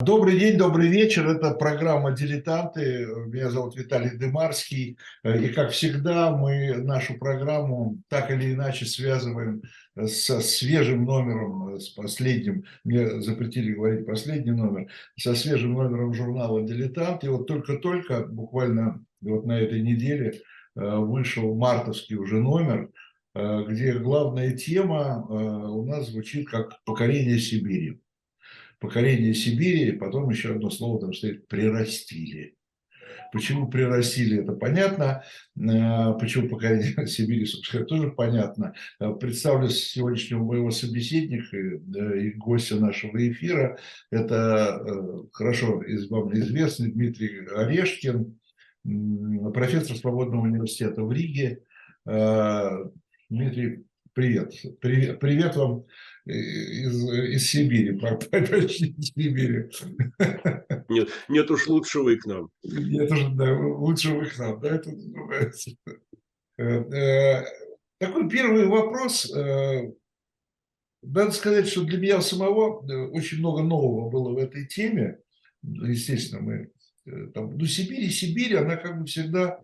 Добрый день, добрый вечер. Это программа «Дилетанты». Меня зовут Виталий Дымарский. И, как всегда, мы нашу программу так или иначе связываем со свежим номером, с последним, мне запретили говорить последний номер, со свежим номером журнала «Дилетант». И вот только-только, буквально вот на этой неделе, вышел мартовский уже номер, где главная тема у нас звучит как «Покорение Сибири» покорение Сибири, потом еще одно слово там стоит «прирастили». Почему прирастили, это понятно. А, почему покорение Сибири, собственно, тоже понятно. А, представлю сегодняшнего моего собеседника и гостя нашего эфира. Это э, хорошо вам известный Дмитрий Орешкин, профессор Свободного университета в Риге. А, Дмитрий, привет. Привет, привет вам из, из Сибири, почти из Сибири. Нет, нет уж лучше вы к нам. Нет уж, да, лучше вы к нам, да, это называется. Э, э, такой первый вопрос. Э, надо сказать, что для меня самого очень много нового было в этой теме. Естественно, мы там, ну, Сибирь и Сибирь, она как бы всегда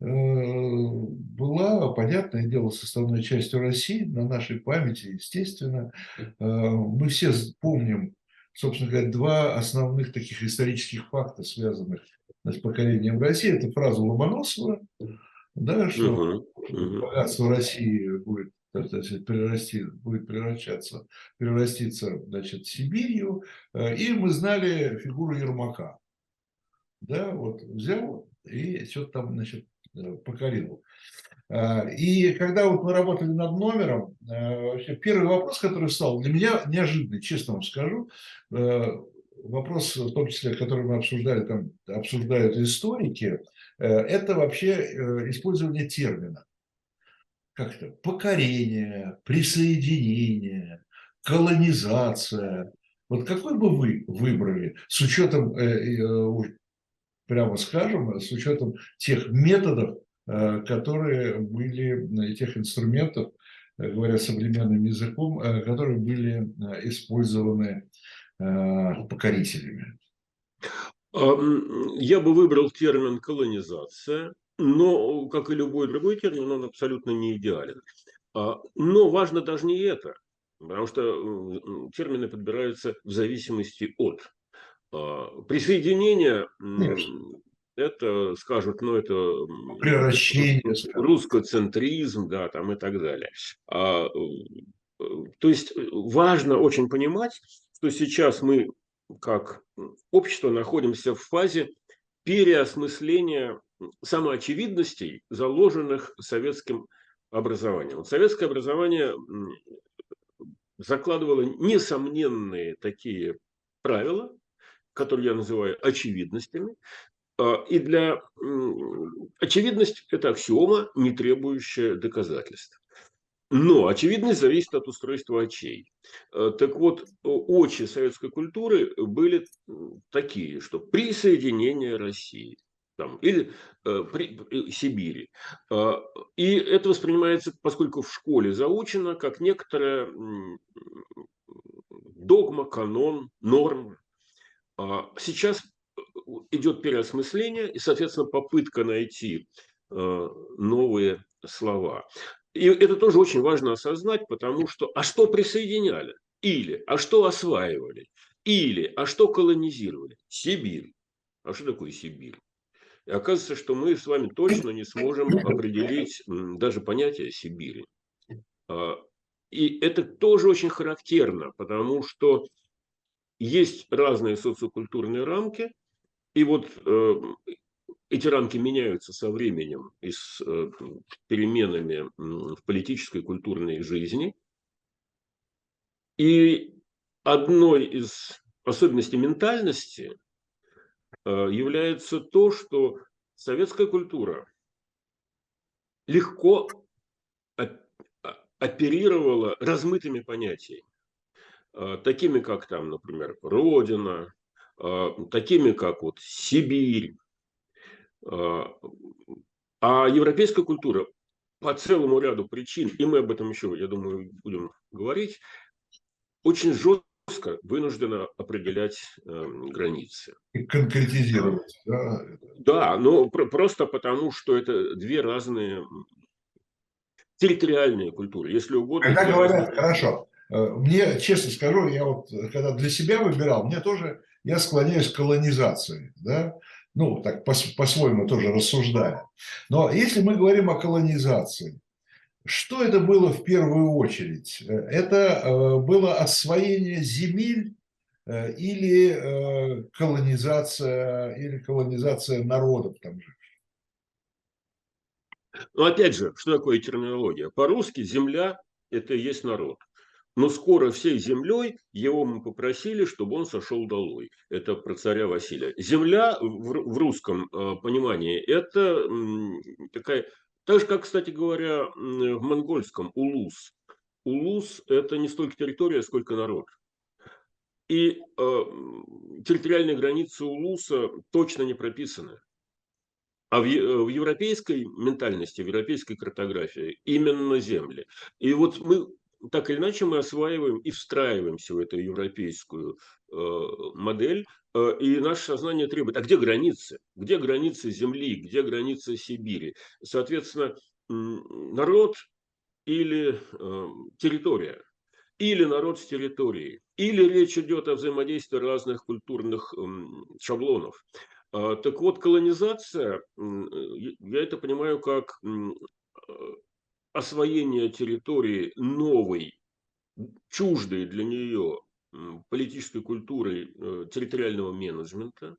была, понятное дело, составной частью России, на нашей памяти, естественно. Э, мы все помним, собственно говоря, два основных таких исторических факта, связанных с покорением России. Это фраза Ломоносова, да, что uh-huh. богатство России будет сказать, прирасти, будет превращаться, превратиться значит, Сибирью. Э, и мы знали фигуру Ермака. Да, вот взял и что-то там, значит, Э, покорил. А, и когда вот мы работали над номером, э, вообще первый вопрос, который стал для меня неожиданный, честно вам скажу, э, вопрос, в том числе, который мы обсуждали, там обсуждают историки, это вообще использование термина. Как-то покорение, присоединение, колонизация. Вот какой бы вы выбрали с учетом прямо скажем, с учетом тех методов, э, которые были, тех инструментов, э, говоря современным языком, э, которые были использованы покорителями. Я бы выбрал термин колонизация, но, как и любой другой термин, он абсолютно не идеален. А, но важно даже не это, потому что термины подбираются в зависимости от а, присоединение это скажут, ну это превращение, русскоцентризм, да, там и так далее. А, э, то есть э, важно очень понимать, что сейчас мы как общество находимся в фазе переосмысления самоочевидностей, заложенных советским образованием. Вот советское образование закладывало несомненные такие правила, которые я называю очевидностями. А, и для очевидность – это аксиома, не требующая доказательств. Но очевидность зависит от устройства очей. А, так вот, очи советской культуры были такие, что присоединение России там, или э, при, э, Сибири. Э, и это воспринимается, поскольку в школе заучено, как некоторая догма, канон, норма. А, сейчас э, идет переосмысление и, соответственно, попытка найти э, новые слова. И это тоже очень важно осознать, потому что а что присоединяли? Или а что осваивали? Или а что колонизировали? Сибирь. А что такое Сибирь? И оказывается, что мы с вами точно не сможем определить даже понятие Сибири. А, и это тоже очень характерно, потому что есть разные социокультурные рамки, и вот э, эти рамки меняются со временем и с э, переменами в политической культурной жизни. И одной из особенностей ментальности э, является то, что советская культура легко оперировала размытыми понятиями. Э, такими как там, например, Родина, э, такими как вот Сибирь. Э, а европейская культура по целому ряду причин, и мы об этом еще, я думаю, будем говорить, очень жестко вынуждена определять э, границы. И конкретизировать. Да, да ну про- просто потому, что это две разные территориальные культуры, если угодно. Когда говорят, разные... хорошо, мне, честно скажу, я вот, э, когда для себя выбирал, мне тоже, я склоняюсь к колонизации, да, ну, так по- по-своему тоже рассуждая. Но если мы говорим о колонизации, что это было в первую очередь? Э, это было освоение земель или колонизация, или колонизация народов там же? Но опять же, что такое терминология? По-русски земля – это и есть народ. Но скоро всей землей его мы попросили, чтобы он сошел долой. Это про царя Василия. Земля в, русском э, понимании – это такая, так же, как, кстати говоря, в монгольском – улус. Улус – это не столько территория, сколько народ. И э, территориальные границы Улуса точно не прописаны. А в, в европейской ментальности, в европейской картографии именно земли. И вот мы так или иначе мы осваиваем и встраиваемся в эту европейскую э, модель, э, и наше сознание требует, а где границы? Где границы Земли, где границы Сибири? Соответственно, народ или э, территория, или народ с территорией, или речь идет о взаимодействии разных культурных э, шаблонов. А, так вот, колонизация, я это понимаю как освоение территории новой, чуждой для нее политической культурой э, территориального менеджмента,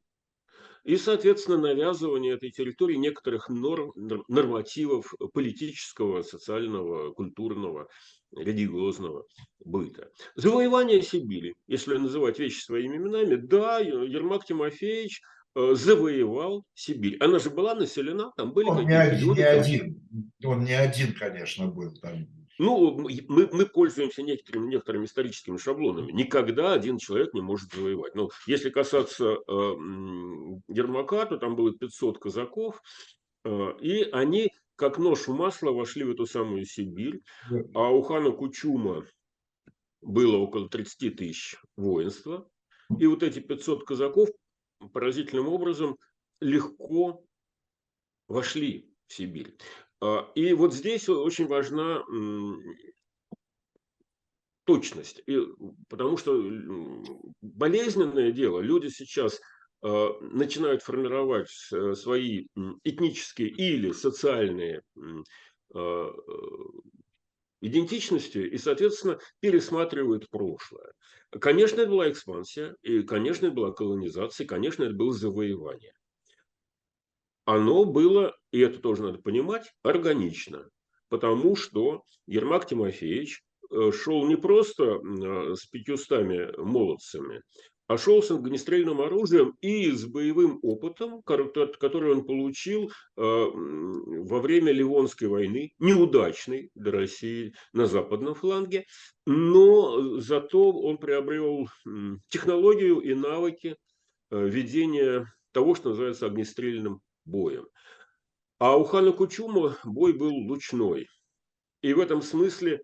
и, соответственно, навязывание этой территории некоторых норм, нормативов политического, социального, культурного, религиозного быта. Завоевание Сибири, если называть вещи своими именами, да, Ермак Тимофеевич завоевал Сибирь. Она же была населена, там были он какие-то не, люди. Не один, он не один, конечно, был там. Ну, мы, мы пользуемся некоторыми, некоторыми историческими шаблонами. Никогда один человек не может завоевать. Ну, если касаться э, Ермака, то там было 500 казаков, э, и они как нож в масло вошли в эту самую Сибирь. А у хана Кучума было около 30 тысяч воинства. И вот эти 500 казаков поразительным образом легко вошли в Сибирь. А, и вот здесь очень важна точность, и, потому что болезненное дело, люди сейчас а, начинают формировать свои этнические или социальные а, идентичности и, соответственно, пересматривают прошлое. Конечно, это была экспансия, и, конечно, это была колонизация, и, конечно, это было завоевание. Оно было, и это тоже надо понимать, органично, потому что Ермак Тимофеевич э, шел не просто э, с пятьюстами молодцами, а шел с огнестрельным оружием и с боевым опытом, который он получил э, во время Ливонской войны, неудачной для России на западном фланге, но зато он приобрел технологию и навыки э, ведения того, что называется огнестрельным боем. А у хана Кучума бой был лучной. И в этом смысле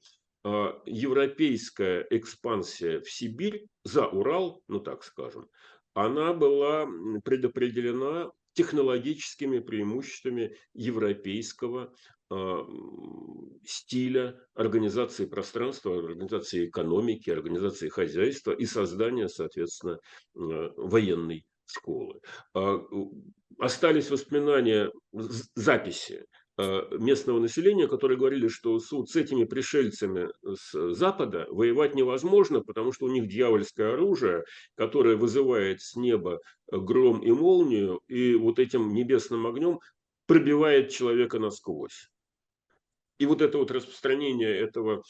европейская экспансия в Сибирь за Урал, ну так скажем, она была предопределена технологическими преимуществами европейского э, стиля организации пространства, организации экономики, организации хозяйства и создания, соответственно, э, военной школы. Э, остались воспоминания, записи местного населения, которые говорили, что с этими пришельцами с Запада воевать невозможно, потому что у них дьявольское оружие, которое вызывает с неба гром и молнию, и вот этим небесным огнем пробивает человека насквозь. И вот это вот распространение этого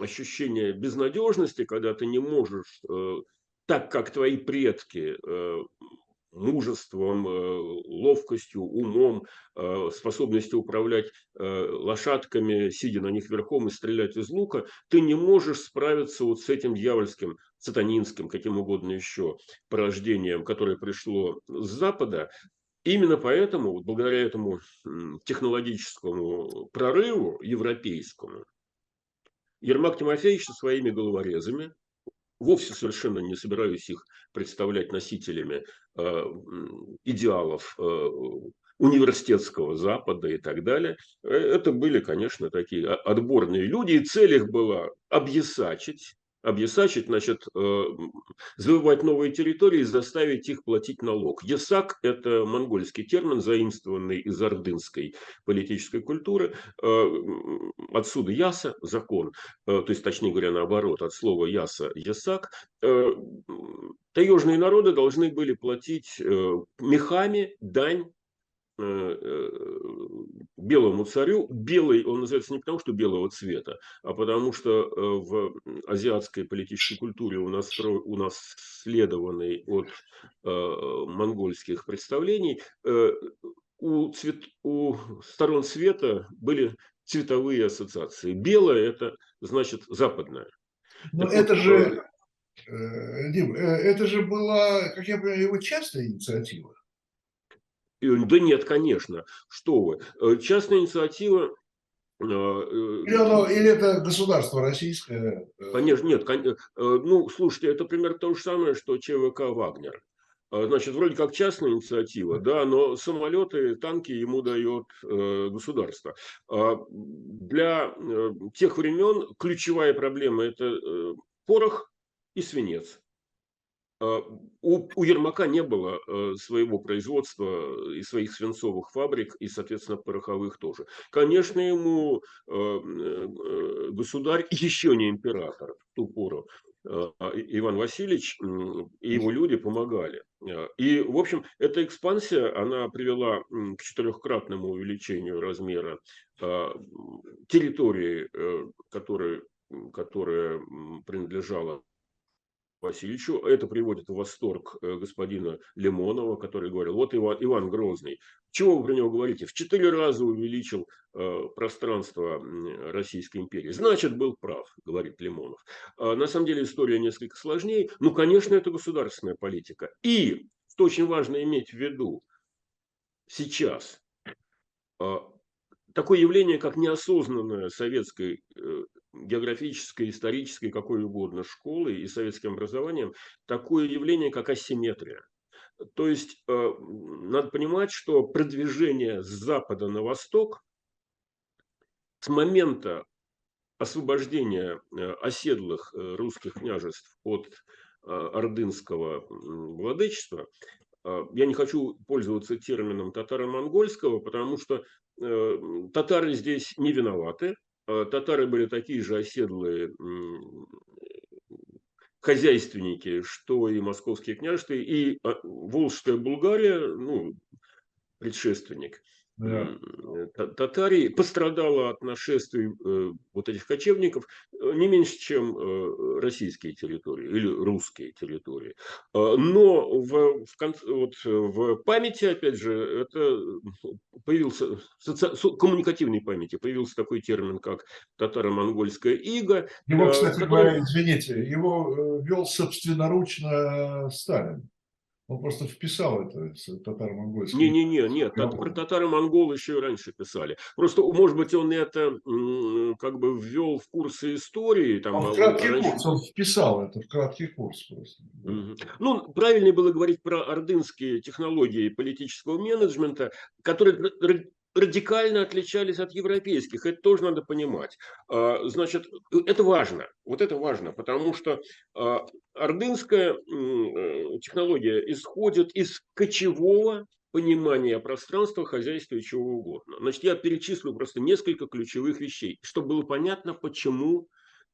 ощущения безнадежности, когда ты не можешь э, так, как твои предки э, мужеством, э, ловкостью, умом, э, способностью управлять э, лошадками, сидя на них верхом и стрелять из лука, ты не можешь справиться вот с этим дьявольским, сатанинским, каким угодно еще порождением, которое пришло с Запада. Именно поэтому, вот благодаря этому технологическому прорыву европейскому, Ермак Тимофеевич со своими головорезами вовсе совершенно не собираюсь их представлять носителями э, идеалов э, университетского Запада и так далее. Э, это были, конечно, такие отборные люди, и цель их была объясачить, объясачить, значит, э, завоевать новые территории и заставить их платить налог. Ясак – это монгольский термин, заимствованный из ордынской политической культуры. Э, отсюда яса – закон, то есть, точнее говоря, наоборот, от слова яса – ясак. Таежные народы должны были платить мехами дань Э, э, белому царю. Белый он называется не потому, что белого цвета, а потому что э, в азиатской политической культуре у нас, у нас следованный от монгольских представлений, у, цвет, у сторон света были цветовые ассоциации. Белое – это значит западное. Но это вот, же, Дим, это же была, как я понимаю, его частная инициатива. Да нет, конечно. Что вы. Э, частная инициатива э, или, оно, или это государство российское? Э? Конечно, нет. Ну, слушайте, это примерно то же самое, что ЧВК «Вагнер». Значит, вроде как частная инициатива, да, но самолеты, танки ему дает государство. А для тех времен ключевая проблема – это порох и свинец. А, у, у Ермака не было э, своего производства и своих свинцовых фабрик, и, соответственно, пороховых тоже. Конечно, ему э, э, государь, еще не император в ту пору, Иван Васильевич и его люди помогали. И, в общем, эта экспансия, она привела к четырехкратному увеличению размера территории, которая, которая принадлежала Васильевичу. Это приводит в восторг э, господина Лимонова, который говорил, вот Иван, Иван Грозный, чего вы про него говорите? В четыре раза увеличил э, пространство Российской империи. Значит, был прав, говорит Лимонов. А на самом деле история несколько сложнее. Ну, конечно, это государственная политика. И, что очень важно иметь в виду, сейчас а, такое явление, как неосознанная советской э, географической, исторической, какой угодно школы и советским образованием, такое явление, как асимметрия. То есть, э, надо понимать, что продвижение с запада на восток с момента освобождения э, оседлых русских княжеств от ордынского владычества, я не хочу пользоваться термином татаро-монгольского, потому что Э, татары здесь не виноваты. Э, татары были такие же оседлые хозяйственники, что и московские княжества, и а, Волжская Булгария, ну, предшественник. Татарии пострадала от нашествий э, вот этих кочевников э, не меньше, чем э, российские территории или русские территории. Но в, в, вот, в памяти, опять же, это появился, соци... коммуникативной памяти появился такой термин, как татаро-монгольская ига. Его, кстати который... говоря, извините, его вел собственноручно Сталин. Он просто вписал это татаро-монгольский. Не-не-не, нет, про татаро-монгол еще и раньше писали. Просто, может быть, он это как бы ввел в курсы истории. Там, он в краткий раньше... курс, он вписал это в краткий курс просто. Угу. Ну, правильнее было говорить про ордынские технологии политического менеджмента, которые радикально отличались от европейских. Это тоже надо понимать. А, значит, это важно. Вот это важно, потому что а, ордынская э, технология исходит из кочевого понимания пространства, хозяйства и чего угодно. Значит, я перечислю просто несколько ключевых вещей, чтобы было понятно, почему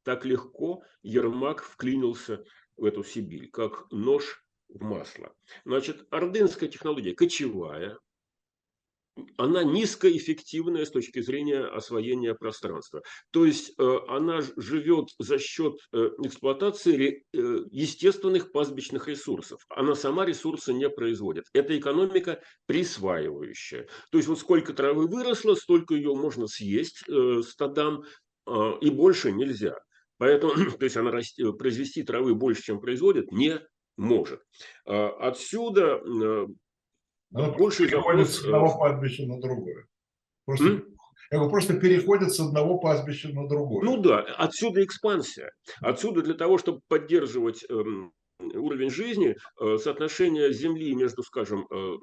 так легко Ермак вклинился в эту Сибирь, как нож в масло. Значит, ордынская технология кочевая, она низкоэффективная с точки зрения освоения пространства. То есть э, она живет за счет э, эксплуатации э, естественных пастбищных ресурсов. Она сама ресурсы не производит. Это экономика присваивающая. То есть вот сколько травы выросло, столько ее можно съесть стадам, и больше нельзя. Поэтому, то есть она произвести травы больше, чем производит, не может. Отсюда она больше переходит с одного кладбища на другое. Просто, Я говорю, просто переходят с одного пастбища на другое. Ну да, отсюда экспансия. Отсюда для того, чтобы поддерживать эм, уровень жизни, э, соотношение земли между, скажем, э,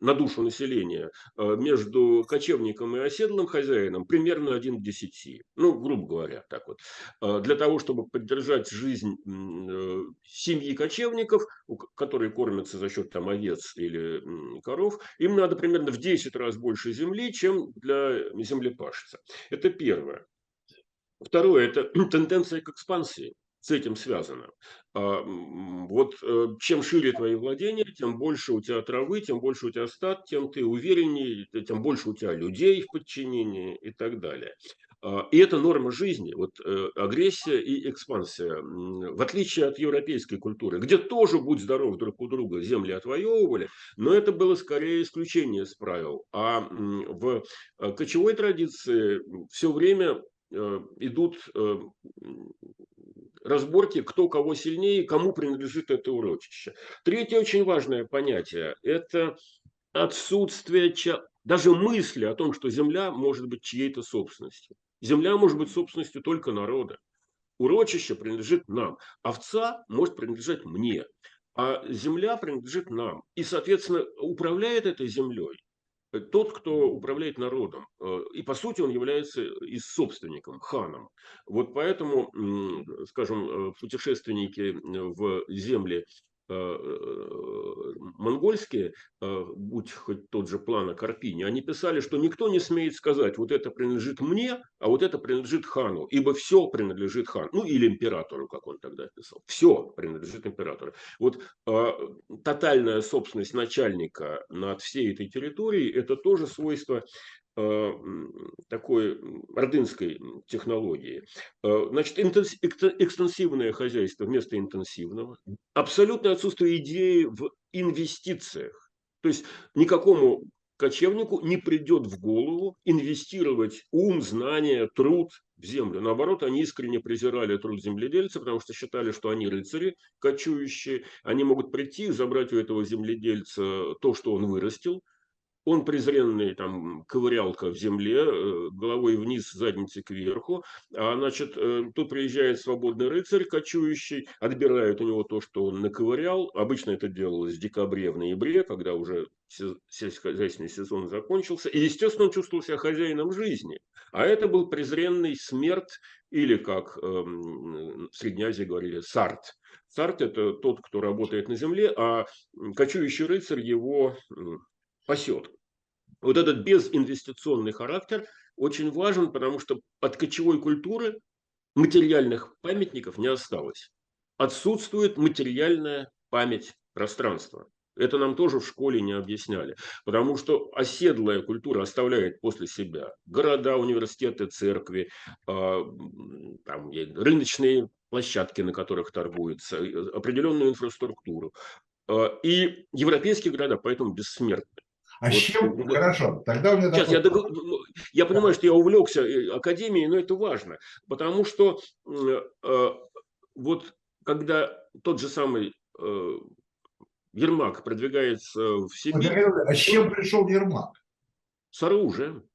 на душу населения э, между кочевником и оседлым хозяином примерно 1 к 10. Ну, грубо говоря, так вот. Э, для того, чтобы поддержать жизнь э, семьи кочевников, которые кормятся за счет там, овец или коров, им надо примерно в 10 раз больше земли, чем для землепашца. Это первое. Второе – это тенденция к экспансии с этим связано. А, вот э, чем шире твои владения, тем больше у тебя травы, тем больше у тебя стад, тем ты увереннее, тем больше у тебя людей в подчинении и так далее. А, и это норма жизни, вот э, агрессия и экспансия. В отличие от европейской культуры, где тоже, будь здоров, друг у друга земли отвоевывали, но это было скорее исключение из правил. А в э, кочевой традиции все время идут разборки, кто кого сильнее, кому принадлежит это урочище. Третье очень важное понятие – это отсутствие даже мысли о том, что земля может быть чьей-то собственностью. Земля может быть собственностью только народа. Урочище принадлежит нам. Овца может принадлежать мне. А земля принадлежит нам. И, соответственно, управляет этой землей тот, кто управляет народом. Э, и, по сути, он является и собственником, ханом. Вот поэтому, скажем, э, путешественники в земли Э, э, монгольские, э, будь хоть тот же план о Карпине, они писали, что никто не смеет сказать, вот это принадлежит мне, а вот это принадлежит хану, ибо все принадлежит хану, ну или императору, как он тогда писал. Все принадлежит императору. Вот э, тотальная собственность начальника над всей этой территорией, это тоже свойство Э, такой ордынской технологии. Э, значит, экстенсивное хозяйство вместо интенсивного. Абсолютное отсутствие идеи в инвестициях. То есть никакому кочевнику не придет в голову инвестировать ум, знания, труд в землю. Наоборот, они искренне презирали труд земледельца, потому что считали, что они рыцари кочующие. Они могут прийти, забрать у этого земледельца то, что он вырастил, он презренный, там, ковырялка в земле, э, головой вниз, задницей кверху. А, значит, э, тут приезжает свободный рыцарь, кочующий, отбирает у него то, что он наковырял. Обычно это делалось в декабре, в ноябре, когда уже сельскохозяйственный сезон закончился. И, естественно, он чувствовал себя хозяином жизни. А это был презренный смерть, или, как э, в Средней Азии говорили, сарт. Сарт – это тот, кто работает на земле, а кочующий рыцарь его пасет. Вот этот безинвестиционный характер очень важен, потому что от кочевой культуры материальных памятников не осталось. Отсутствует материальная память пространства. Это нам тоже в школе не объясняли. Потому что оседлая культура оставляет после себя города, университеты, церкви, а, там, рыночные площадки, на которых торгуются, определенную инфраструктуру. А, и европейские города поэтому бессмертны. А вот, с чем? Вот, Хорошо, тогда у меня Сейчас, такой... я, дог... я понимаю, что я увлекся э, академией, но это важно, потому что э, вот когда тот же самый э, Ермак продвигается в Сибирь... А с чем пришел Ермак? С оружием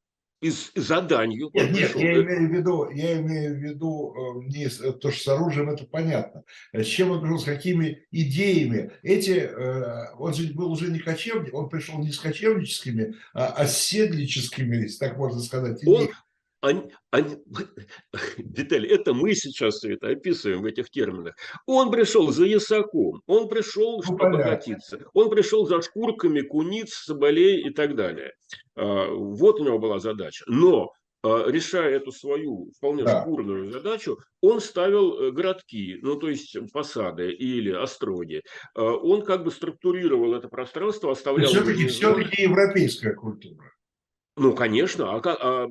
из заданию. Нет, нет, я имею в виду, я имею в виду э, не э, то, что с оружием это понятно. А с чем он пришел, с какими идеями? Эти, э, он же был уже не кочевник, он пришел не с кочевническими, а оседлическими, если так можно сказать. Он, они, они, Виталий, это мы сейчас все это описываем в этих терминах. Он пришел за ясаком, он пришел, ну, чтобы обогатиться, он пришел за шкурками куниц, соболей и так далее. А, вот у него была задача. Но а, решая эту свою вполне да. шкурную задачу, он ставил э, городки, ну то есть посады или остроги. А, он как бы структурировал это пространство, оставлял... Все-таки все-таки европейская культура. Ну, конечно. А, а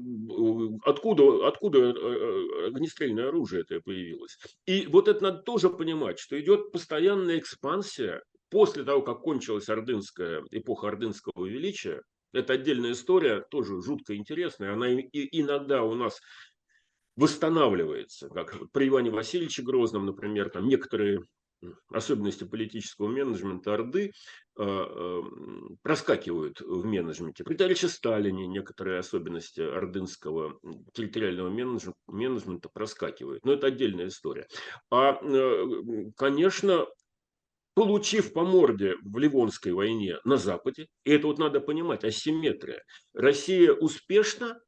откуда, откуда э, э, огнестрельное оружие это появилось? И вот это надо тоже понимать, что идет постоянная экспансия после того, как кончилась ордынская, эпоха ордынского величия. Это отдельная история, тоже жутко интересная. Она и иногда у нас восстанавливается, как при Иване Васильевиче Грозном, например, там некоторые особенности политического менеджмента Орды проскакивают в менеджменте. При товарище Сталине некоторые особенности ордынского территориального менеджмента проскакивают. Но это отдельная история. А, конечно, получив по морде в Ливонской войне на Западе, и это вот надо понимать, асимметрия, Россия успешна,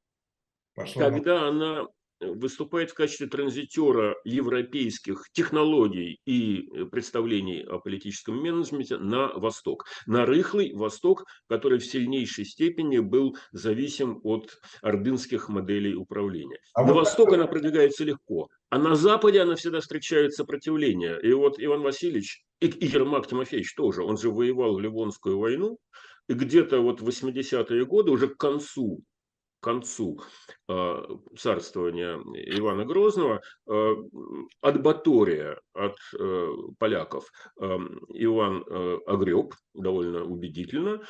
Пошла когда она выступает в качестве транзитера европейских технологий и э, представлений о политическом менеджменте на Восток. На рыхлый Восток, который в сильнейшей степени был зависим от ордынских моделей управления. А на вот Восток она продвигается легко, а на Западе она всегда встречает сопротивление. И вот Иван Васильевич и, и Ермак Тимофеевич тоже, он же воевал в Ливонскую войну, и где-то вот в 80-е годы, уже к концу концу э, царствования Ивана Грозного э, от Батория, от э, поляков, Иван огреб довольно убедительно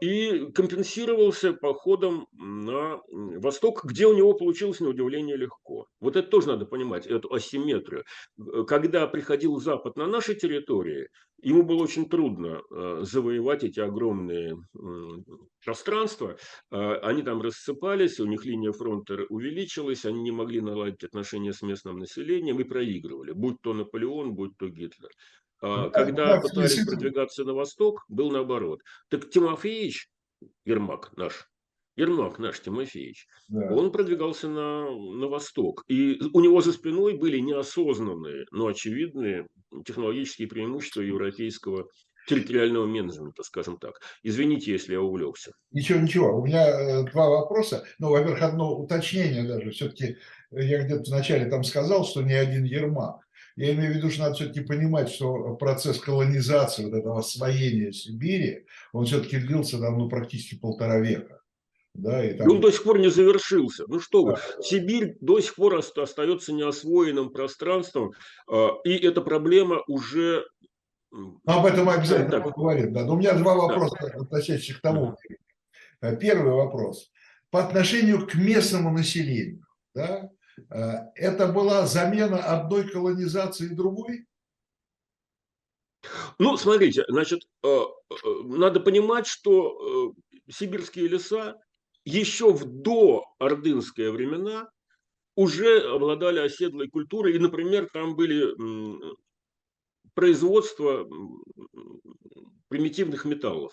и компенсировался походом на восток, где у него получилось на удивление легко. Вот это тоже надо понимать, эту асимметрию. Когда приходил Запад на наши территории, ему было очень трудно завоевать эти огромные пространства, они там рассыпались, у них линия фронта увеличилась, они не могли наладить отношения с местным населением и проигрывали, будь то Наполеон, будь то Гитлер. А, когда да, пытались продвигаться на восток, был наоборот. Так Тимофеевич, Ермак наш, Ермак наш Тимофеевич, да. он продвигался на, на восток. И у него за спиной были неосознанные, но очевидные технологические преимущества европейского территориального менеджмента, скажем так. Извините, если я увлекся. Ничего, ничего. У меня э, два вопроса. Ну, во-первых, одно уточнение даже. Все-таки я где-то вначале там сказал, что не один Ермак. Я имею в виду, что надо все-таки понимать, что процесс колонизации, вот этого освоения Сибири, он все-таки длился там, ну, практически полтора века. Да, и там... Он до сих пор не завершился. Ну что вы, да. Сибирь до сих пор остается неосвоенным пространством, а, и эта проблема уже но об этом мы обязательно так. поговорим. Да. Но у меня два вопроса, да. относящихся к тому. Да. Первый вопрос. По отношению к местному населению. Да, э, это была замена одной колонизации другой? Ну, смотрите, значит, э, э, надо понимать, что сибирские леса еще в доордынские времена уже обладали оседлой культурой, и, например, там были производство примитивных металлов.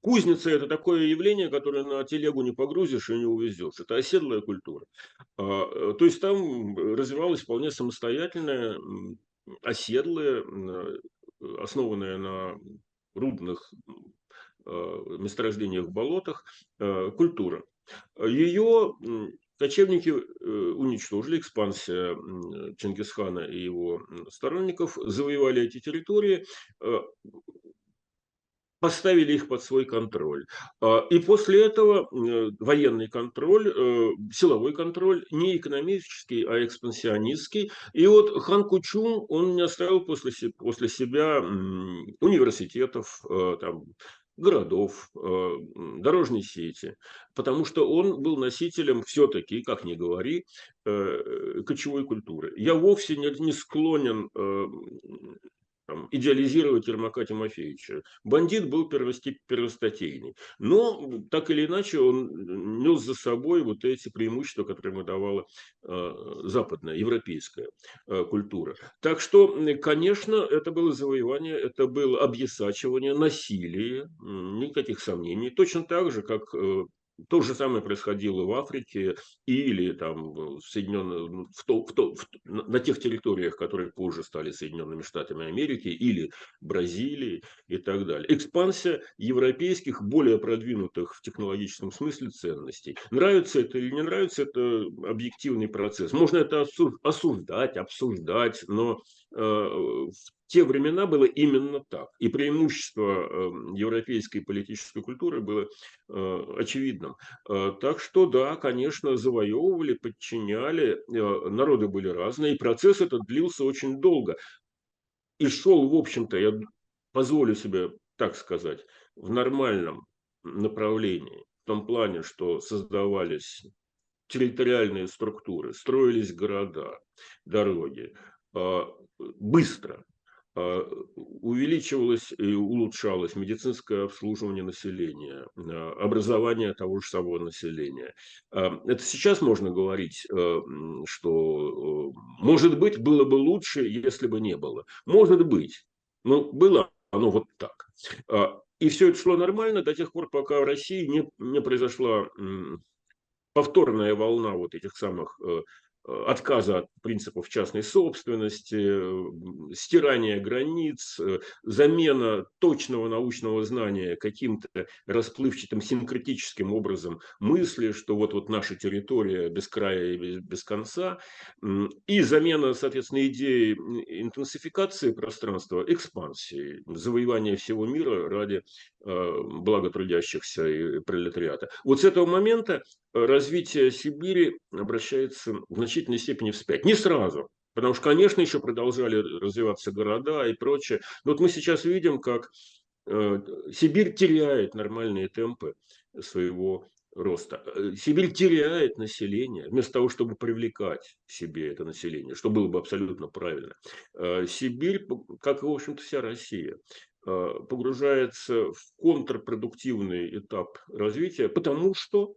Кузница – это такое явление, которое на телегу не погрузишь и не увезешь. Это оседлая культура. А, э, то есть там развивалась вполне самостоятельная, оседлая, основанная на рудных месторождениях в болотах э, культура. Ее Кочевники э, уничтожили, экспансия Чингисхана и его сторонников завоевали эти территории, э, поставили их под свой контроль. А, и после этого э, военный контроль, силовой контроль, не экономический, а экспансионистский. И вот Хан Кучум, он не оставил после, после себя университетов, там, городов, э, дорожной сети, потому что он был носителем все-таки, как ни говори, э, кочевой культуры. Я вовсе не склонен э, там, идеализировать Ермака Тимофеевича. Бандит был первостатейный. Но так или иначе он нес за собой вот эти преимущества, которые ему давала э, западная, европейская э, культура. Так что, конечно, это было завоевание, это было объясачивание, насилие, никаких сомнений. Точно так же, как э, то же самое происходило в Африке или там в Соединенных, в то, в то, в, на тех территориях, которые позже стали Соединенными Штатами Америки или Бразилии и так далее. Экспансия европейских, более продвинутых в технологическом смысле ценностей. Нравится это или не нравится, это объективный процесс. Можно это осуждать, обсуждать, но в те времена было именно так. И преимущество эм, европейской политической культуры было э, очевидным. Э, так что, да, конечно, завоевывали, подчиняли, э, народы были разные, и процесс этот длился очень долго. И шел, в общем-то, я позволю себе так сказать, в нормальном направлении, в том плане, что создавались территориальные структуры, строились города, дороги, быстро, а, увеличивалось и улучшалось медицинское обслуживание населения, а, образование того же самого населения. Это сейчас можно говорить, э, что, э, может быть, было бы лучше, если бы не было. Может быть. Но было оно вот так. И все это шло нормально до тех пор, пока в России не, не произошла повторная волна вот этих самых э, Э, отказа от принципов частной собственности, э, стирания границ, э, замена точного научного знания каким-то расплывчатым синкретическим образом мысли, что вот, вот наша территория без края и без, без конца, и замена, соответственно, идеи интенсификации пространства экспансией, завоевания всего мира ради блага трудящихся и пролетариата. Вот с этого момента развитие Сибири обращается в значительной степени вспять. Не сразу, потому что, конечно, еще продолжали развиваться города и прочее. Но вот мы сейчас видим, как э, Сибирь теряет нормальные темпы своего роста. Э, Сибирь теряет население, вместо того, чтобы привлекать к себе это население, что было бы абсолютно правильно. Э, Сибирь, как и, в общем-то, вся Россия, погружается в контрпродуктивный этап развития, потому что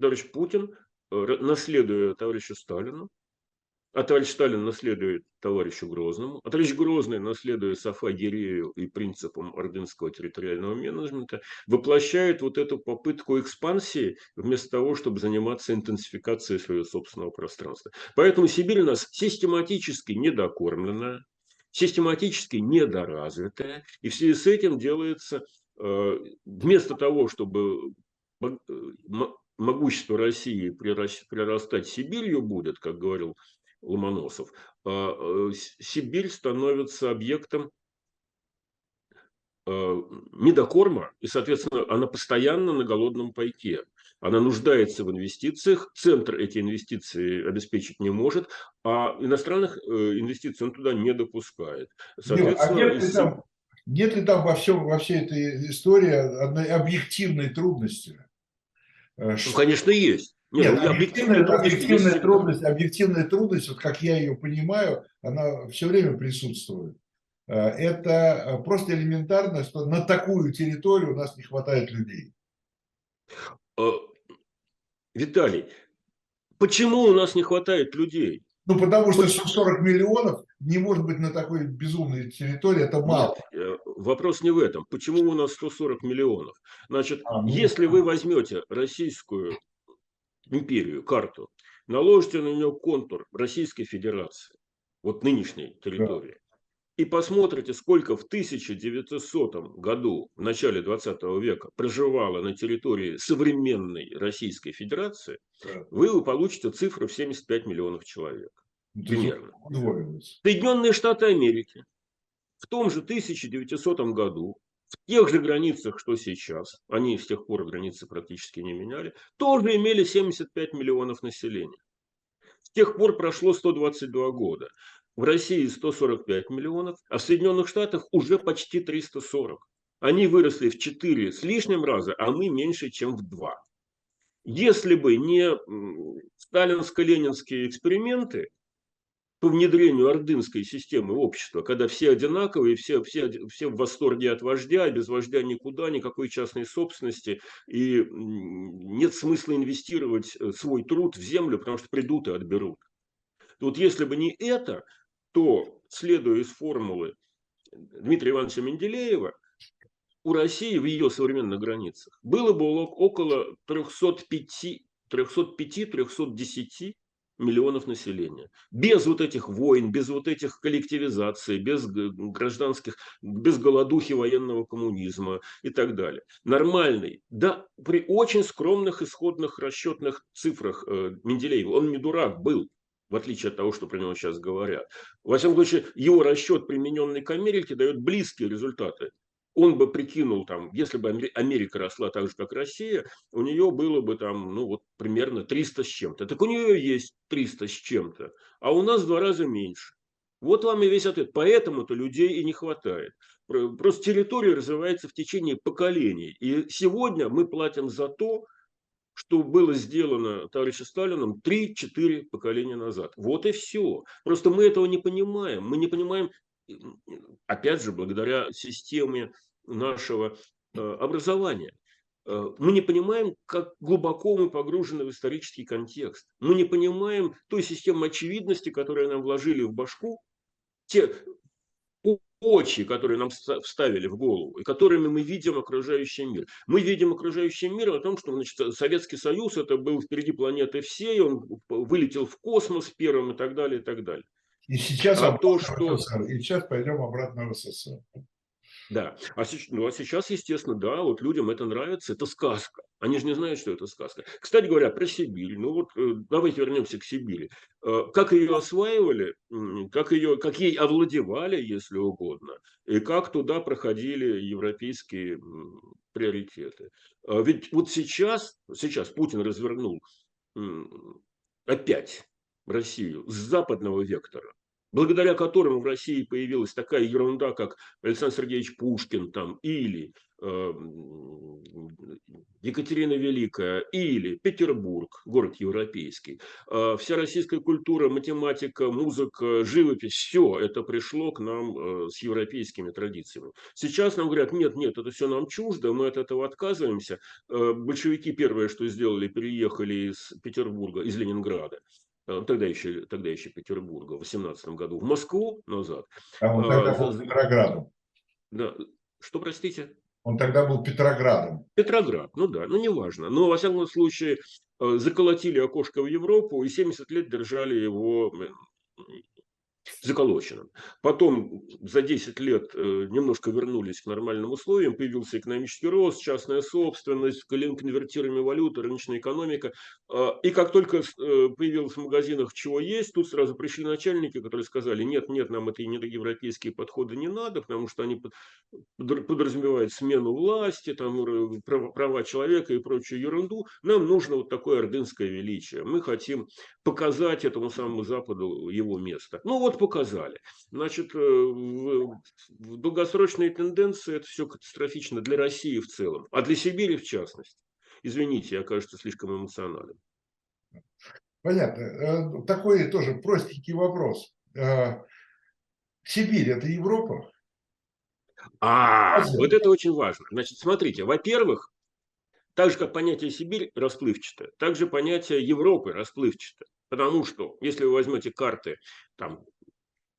товарищ Путин, наследуя товарищу Сталину, а товарищ Сталин наследует товарищу Грозному, а товарищ Грозный, наследуя Сафа Гирею и принципам ордынского территориального менеджмента, воплощает вот эту попытку экспансии вместо того, чтобы заниматься интенсификацией своего собственного пространства. Поэтому Сибирь у нас систематически недокормленная, систематически недоразвитая, и в связи с этим делается, э, вместо того, чтобы э, могущество России прирастать Сибирью будет, как говорил Ломоносов, а, э, Сибирь становится объектом а, недокорма, и, соответственно, она постоянно на голодном пайке. Она нуждается в инвестициях, центр эти инвестиции обеспечить не может, а иностранных э, инвестиций он туда не допускает. Соответственно, а нет ли там, нет ли там во, всем, во всей этой истории одной объективной трудности? Э, ну, конечно, есть. Нет, Нет ну, объективная, объективная, трудность, объективная трудность, вот как я ее понимаю, она все время присутствует. Э, это э, просто элементарно, что на такую территорию у нас не хватает людей. Виталий, почему у нас не хватает людей? Ну, потому что 40 миллионов не может быть на такой безумной территории, это мало. Нет, э, вопрос не в этом. Почему у нас 140 миллионов? Значит, а, ну, если вы возьмете Российскую империю, карту, наложите на нее контур Российской Федерации, вот нынешней территории, да. И посмотрите, сколько в 1900 году, в начале 20 века, проживало на территории современной Российской Федерации, да. вы получите цифру в 75 миллионов человек. Ну, примерно. Соединенные Штаты Америки в том же 1900 году, в тех же границах, что сейчас, они с тех пор границы практически не меняли, тоже имели 75 миллионов населения. С тех пор прошло 122 года. В России 145 миллионов, а в Соединенных Штатах уже почти 340. Они выросли в 4 с лишним раза, а мы меньше, чем в 2. Если бы не сталинско-ленинские эксперименты, по внедрению ордынской системы общества, когда все одинаковые, все, все, все в восторге от вождя, без вождя никуда, никакой частной собственности, и нет смысла инвестировать э, свой труд в землю, потому что придут и отберут. Вот если бы не это, то, следуя из формулы Дмитрия Ивановича Менделеева, у России в ее современных границах было бы около 305-310 миллионов населения. Без вот этих войн, без вот этих коллективизаций, без гражданских, без голодухи военного коммунизма и так далее. Нормальный, да, при очень скромных исходных расчетных цифрах э, Менделеева, он не дурак был, в отличие от того, что про него сейчас говорят. Во всяком случае, его расчет, примененный к Америке, дает близкие результаты он бы прикинул, там, если бы Америка росла так же, как Россия, у нее было бы там, ну, вот примерно 300 с чем-то. Так у нее есть 300 с чем-то, а у нас в два раза меньше. Вот вам и весь ответ. Поэтому-то людей и не хватает. Просто территория развивается в течение поколений. И сегодня мы платим за то, что было сделано товарищем Сталином 3-4 поколения назад. Вот и все. Просто мы этого не понимаем. Мы не понимаем опять же, благодаря системе нашего э, образования. Э, мы не понимаем, как глубоко мы погружены в исторический контекст. Мы не понимаем той системы очевидности, которую нам вложили в башку, те очи, которые нам вставили в голову, и которыми мы видим окружающий мир. Мы видим окружающий мир о том, что значит, Советский Союз это был впереди планеты всей, он вылетел в космос первым и так далее, и так далее. И сейчас, а то, что... и сейчас пойдем обратно в СССР. Да. А, ну, а сейчас, естественно, да, вот людям это нравится, это сказка. Они же не знают, что это сказка. Кстати говоря, про Сибирь. Ну вот э, давайте вернемся к Сибири. Э, как ее осваивали, как, ее, как ей овладевали, если угодно, и как туда проходили европейские приоритеты. А ведь вот сейчас, сейчас Путин развернул опять Россию с западного вектора благодаря которым в России появилась такая ерунда, как Александр Сергеевич Пушкин там, или э, Екатерина Великая, или Петербург, город европейский. Э, вся российская культура, математика, музыка, живопись, все это пришло к нам э, с европейскими традициями. Сейчас нам говорят, нет, нет, это все нам чуждо, мы от этого отказываемся. Э, большевики первое, что сделали, переехали из Петербурга, из Ленинграда тогда еще, тогда еще Петербурга, в 18 году, в Москву назад. А он тогда был Петроградом. Да. Что, простите? Он тогда был Петроградом. Петроград, ну да, ну неважно. Но, во всяком случае, э, заколотили окошко в Европу и 70 лет держали его заколоченным. Потом за 10 лет э, немножко вернулись к нормальным условиям, появился экономический рост, частная собственность, конвертируемая валюта, рыночная экономика. А, и как только э, появилось в магазинах чего есть, тут сразу пришли начальники, которые сказали, нет, нет, нам это европейские подходы не надо, потому что они подразумевают смену власти, там, права человека и прочую ерунду. Нам нужно вот такое ордынское величие. Мы хотим показать этому самому Западу его место. Ну вот показали. Значит, э, в, в долгосрочные тенденции это все катастрофично для России в целом, а для Сибири в частности. Извините, я, кажется, слишком эмоционален. Понятно. Э, такой тоже простенький вопрос. Э, Сибирь – это Европа? А, Азия. вот это очень важно. Значит, смотрите, во-первых, так же, как понятие Сибирь расплывчато, так же понятие Европы расплывчато. Потому что, если вы возьмете карты там,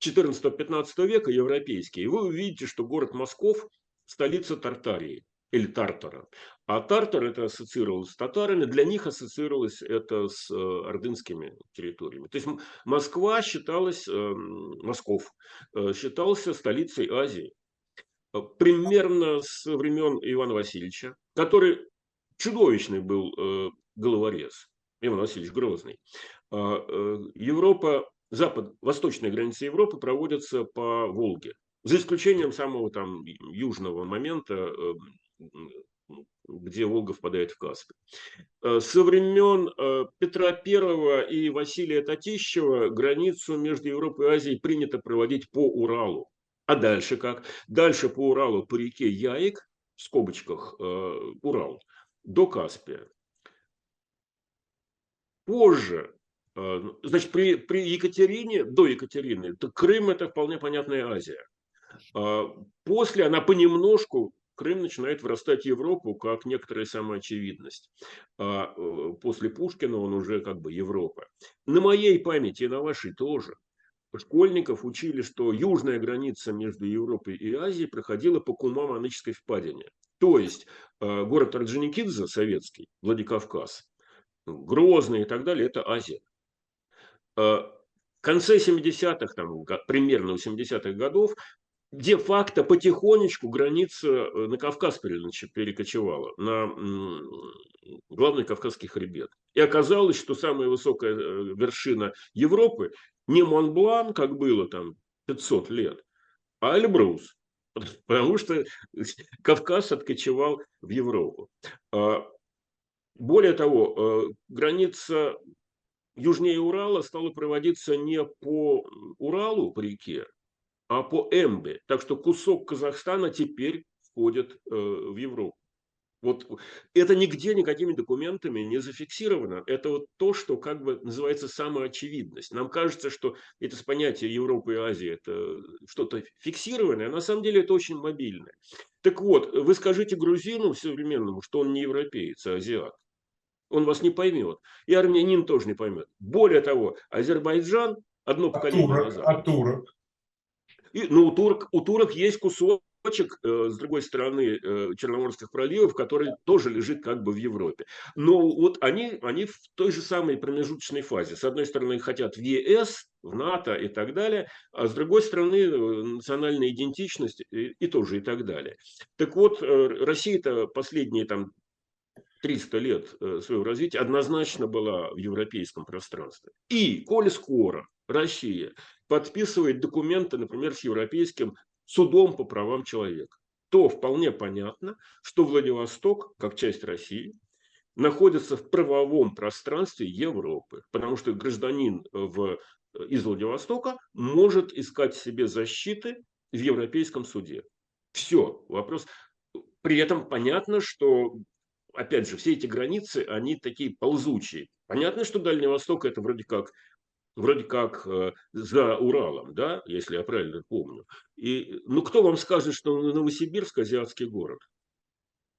14-15 века европейские, вы увидите, что город Москов – столица Тартарии или Тартара. А Тартар это ассоциировалось с татарами, для них ассоциировалось это с э, ордынскими территориями. То есть Москва считалась, э, Москов, э, считался столицей Азии. Примерно с времен Ивана Васильевича, который чудовищный был э, головорез, Иван Васильевич Грозный. А, э, Европа, запад, восточная граница Европы проводится по Волге. За исключением самого там южного момента, э, где Волга впадает в Каспий. Со времен Петра I и Василия Татищева границу между Европой и Азией принято проводить по Уралу. А дальше как? Дальше по Уралу, по реке Яик, в скобочках Урал, до Каспия. Позже, э, значит, при, при Екатерине, до Екатерины, то Крым это вполне понятная Азия. А после она понемножку, Крым начинает вырастать в Европу как некоторая самоочевидность. А э, после Пушкина он уже как бы Европа. На моей памяти и на вашей тоже школьников учили, что южная граница между Европой и Азией проходила по Кумам-Аныческой впадине. То есть э, город Орджоникидзе, советский, Владикавказ, Грозный и так далее, это Азия. Э, в конце 70-х, там, примерно 70-х годов, де-факто потихонечку граница э, на Кавказ перекочевала, на главный Кавказский хребет. И оказалось, что самая высокая вершина Европы не Монблан, как было там 500 лет, а Эльбрус. Потому что Кавказ откочевал в Европу. А, более того, э, граница южнее Урала стала проводиться не по Уралу, по реке, а по Эмбе. Так что кусок Казахстана теперь входит э, в Европу. Вот это нигде никакими документами не зафиксировано. Это вот то, что как бы называется самоочевидность. Нам кажется, что это с понятия Европы и Азии это что-то фиксированное, а на самом деле это очень мобильное. Так вот, вы скажите грузину современному, что он не европеец, а азиат. Он вас не поймет. И армянин тоже не поймет. Более того, Азербайджан одно А поколение турок? назад. А турок? И, ну, у турок, у турок есть кусочек, э, с другой стороны, э, Черноморских проливов, который тоже лежит как бы в Европе. Но вот они, они в той же самой промежуточной фазе. С одной стороны, хотят в ЕС, в НАТО и так далее, а с другой стороны, э, национальная идентичность и, и тоже и так далее. Так вот, Россия-то последние там 300 лет э, своего развития однозначно была в европейском пространстве. И, коли скоро Россия подписывает документы, например, с Европейским судом по правам человека, то вполне понятно, что Владивосток, как часть России, находится в правовом пространстве Европы, потому что гражданин в, из Владивостока может искать себе защиты в Европейском суде. Все, вопрос. При этом понятно, что опять же, все эти границы, они такие ползучие. Понятно, что Дальний Восток это вроде как вроде как э, за Уралом, да, если я правильно помню. И, ну, кто вам скажет, что Новосибирск – азиатский город?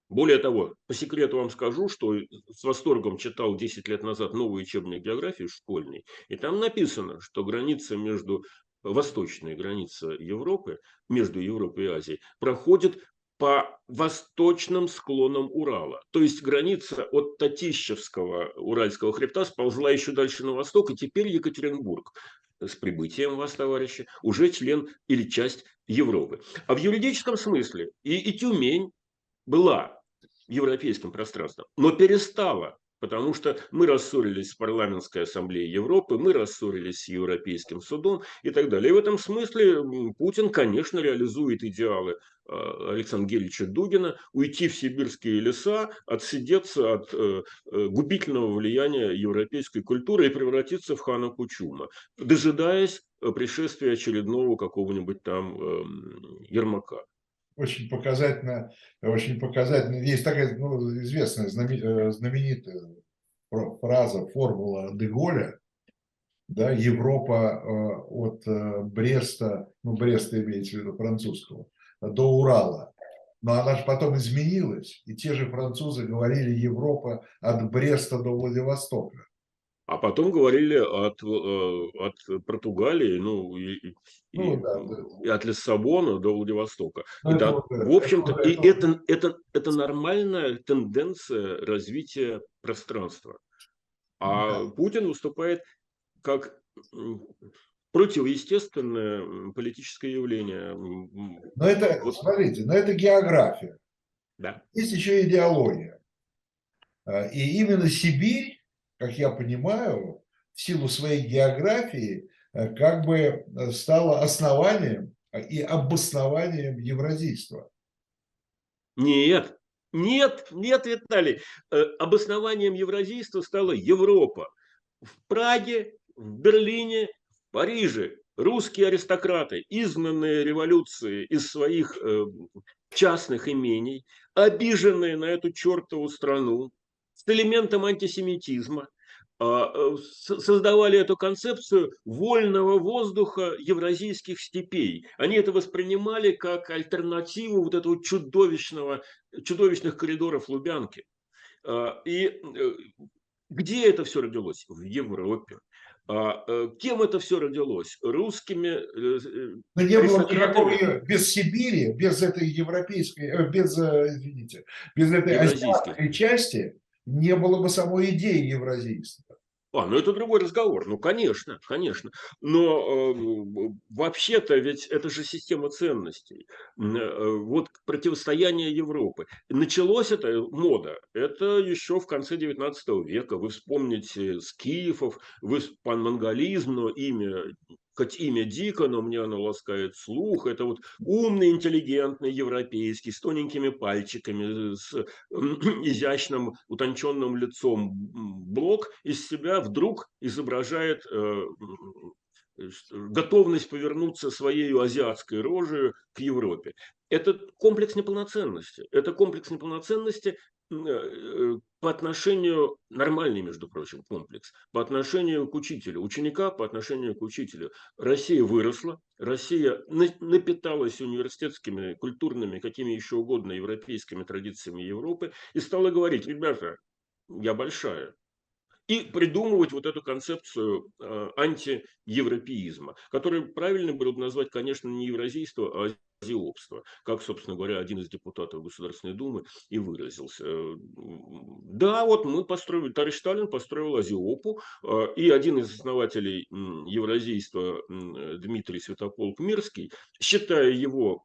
Более того, по секрету вам скажу, что с восторгом читал 10 лет назад новую учебную географию школьной, и там написано, что граница между восточная граница Европы, между Европой и Азией, проходит по восточным склонам Урала. То есть граница от Татищевского Уральского хребта сползла еще дальше на восток, и теперь Екатеринбург с прибытием вас, товарищи, уже член или часть Европы. А в юридическом смысле и, и Тюмень была европейским пространством, но перестала Потому что мы рассорились с парламентской ассамблеей Европы, мы рассорились с Европейским судом и так далее. И в этом смысле Путин, конечно, реализует идеалы а, Александра Гельевича Дугина уйти в сибирские леса, отсидеться от э, э, губительного влияния европейской культуры и превратиться в хана Кучума, дожидаясь э, пришествия очередного какого-нибудь там эм, Ермака очень показательно, очень показательно. Есть такая ну, известная, знаменитая фраза, формула Деголя, да, Европа от Бреста, ну, Бреста имеется в виду французского, до Урала. Но она же потом изменилась, и те же французы говорили Европа от Бреста до Владивостока. А потом говорили от, э, от Португалии, ну, и, ну, и, да, да. и от Лиссабона до Владивостока. Ну, да, вот, в общем-то, это, и это, это, это нормальная тенденция развития пространства. А да. Путин выступает как противоестественное политическое явление. Но это, вот. смотрите, но это география. Да. Есть еще идеология. А, и именно Сибирь, как я понимаю, в силу своей географии, э, как бы э, стала основанием и обоснованием евразийства. Нет, нет, нет, Виталий. Э, обоснованием евразийства стала Европа. В Праге, в Берлине, Париже русские аристократы, изгнанные революции из своих э, частных имений, обиженные на эту чертову страну, с элементом антисемитизма, э, создавали эту концепцию вольного воздуха евразийских степей. Они это воспринимали как альтернативу вот этого чудовищного, чудовищных коридоров Лубянки. Э, и э, где это все родилось? В Европе. А э, кем это все родилось? Русскими? Но не было никакого без Сибири, без этой европейской, без, извините, без этой азиатской части не было бы самой идеи евразийства. А, ну это другой разговор. Ну, конечно, конечно. Но э, вообще-то ведь это же система ценностей. Э, вот противостояние Европы. Началось это мода. Это еще в конце 19 века. Вы вспомните Скифов, вы панмонголизм, но имя хоть имя дико, но мне оно ласкает слух. Это вот умный, интеллигентный, европейский, с тоненькими пальчиками, с изящным, утонченным лицом блок из себя вдруг изображает э, э, готовность повернуться своей азиатской рожей к Европе. Это комплекс неполноценности. Это комплекс неполноценности э, по отношению, нормальный, между прочим, комплекс, по отношению к учителю, ученика по отношению к учителю. Россия выросла, Россия напиталась университетскими, культурными, какими еще угодно европейскими традициями Европы и стала говорить, ребята, я большая, и придумывать вот эту концепцию э, антиевропеизма, которую правильно было бы назвать, конечно, не евразийство, а азиопство, как, собственно говоря, один из депутатов Государственной Думы и выразился. Да, вот мы построили, товарищ Сталин построил азиопу, э, и один из основателей евразийства Дмитрий Святополк Мирский, считая его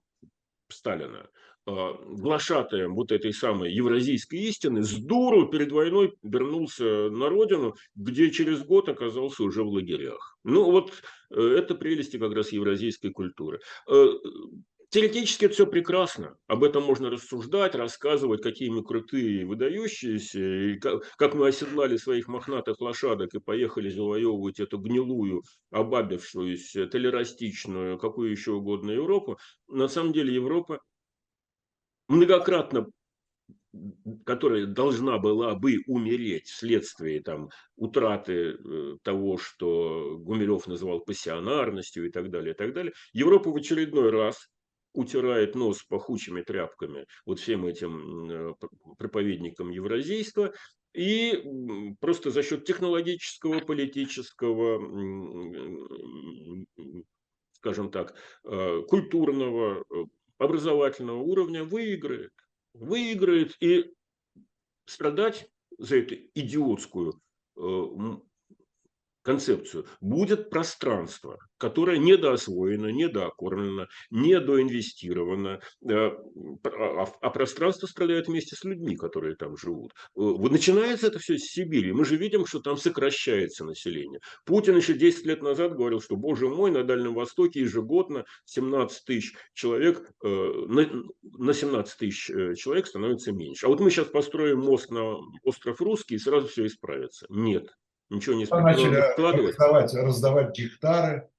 Сталина глашатаем вот этой самой евразийской истины, с дуру перед войной вернулся на родину, где через год оказался уже в лагерях. Ну вот э, это прелести как раз евразийской культуры. Э, теоретически это все прекрасно. Об этом можно рассуждать, рассказывать, какие мы крутые и выдающиеся, и как мы оседлали своих мохнатых лошадок и поехали завоевывать эту гнилую, обабившуюся, толерастичную, какую еще угодно Европу. На самом деле Европа многократно которая должна была бы умереть вследствие там, утраты э, того, что Гумилев называл пассионарностью и так далее, и так далее, Европа в очередной раз утирает нос пахучими тряпками вот всем этим э, проповедникам евразийства, и просто за счет технологического, политического, скажем так, э, культурного, образовательного уровня выиграет. Выиграет и страдать за эту идиотскую э, концепцию, будет пространство, которое недоосвоено, недоокормлено, недоинвестировано, э, а, а пространство страдает вместе с людьми, которые там живут. Э, вот начинается это все с Сибири. Мы же видим, что там сокращается население. Путин еще 10 лет назад говорил, что, боже мой, на Дальнем Востоке ежегодно 17 тысяч человек, э, на 17 тысяч человек становится меньше. А вот мы сейчас построим мост на остров Русский, и сразу все исправится. Нет, ничего не Начали раздавать, раздавать гектары.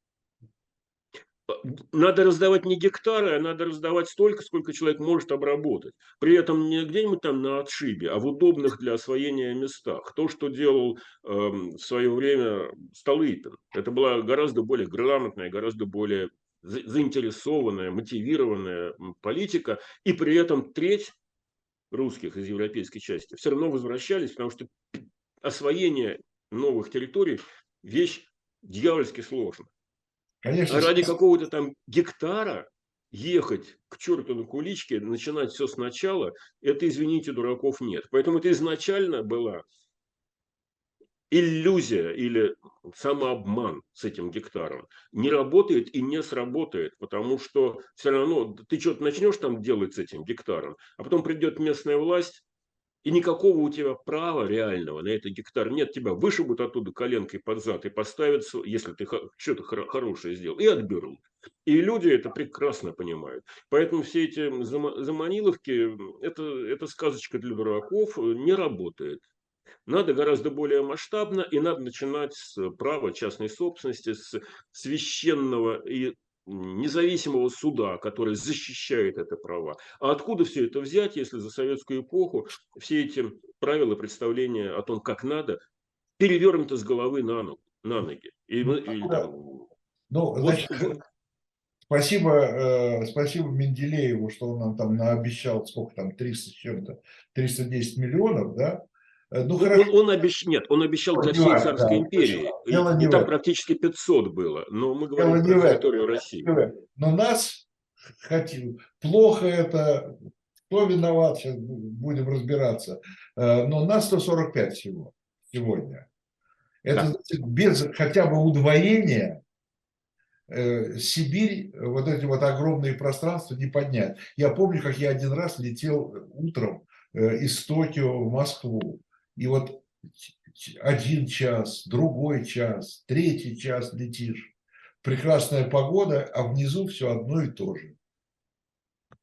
Надо раздавать не гектары, а надо раздавать столько, сколько человек может обработать. При этом не где-нибудь там на отшибе, а в удобных для освоения местах. То, что делал э, в свое время Столыпин. Это была гораздо более грамотная, гораздо более заинтересованная, мотивированная политика. И при этом треть русских из европейской части все равно возвращались, потому что освоение новых территорий вещь дьявольски сложная. Конечно. А ради какого-то там гектара ехать к черту на куличке, начинать все сначала, это, извините, дураков нет. Поэтому это изначально была иллюзия или самообман с этим гектаром. Не работает и не сработает, потому что все равно ты что-то начнешь там делать с этим гектаром, а потом придет местная власть, и никакого у тебя права реального на этот гектар нет. Тебя вышибут оттуда коленкой под зад и поставят, если ты что-то хорошее сделал, и отберут. И люди это прекрасно понимают. Поэтому все эти заманиловки, это, это сказочка для дураков, не работает. Надо гораздо более масштабно, и надо начинать с права частной собственности, с священного и независимого суда, который защищает это права. А откуда все это взять, если за советскую эпоху все эти правила, представления о том, как надо, перевернуты с головы на, ногу, на ноги? И, ну, и, да. ну, вот, значит, спасибо, э, спасибо Менделееву, что он нам там наобещал, сколько там, 300 чем-то, 310 миллионов, да, Э, ну, он, он обещ... Нет, он обещал для всей царской да, империи. И, и там практически 500 было. Но мы говорим Дело про территорию России. Но нас хотим. Плохо это. Кто виноват, сейчас будем разбираться. Э, но нас 145 всего сегодня. Это да. без хотя бы удвоения э, Сибирь, вот эти вот огромные пространства не поднять. Я помню, как я один раз летел утром из Токио в Москву. И вот один час, другой час, третий час летишь. Прекрасная погода, а внизу все одно и то же.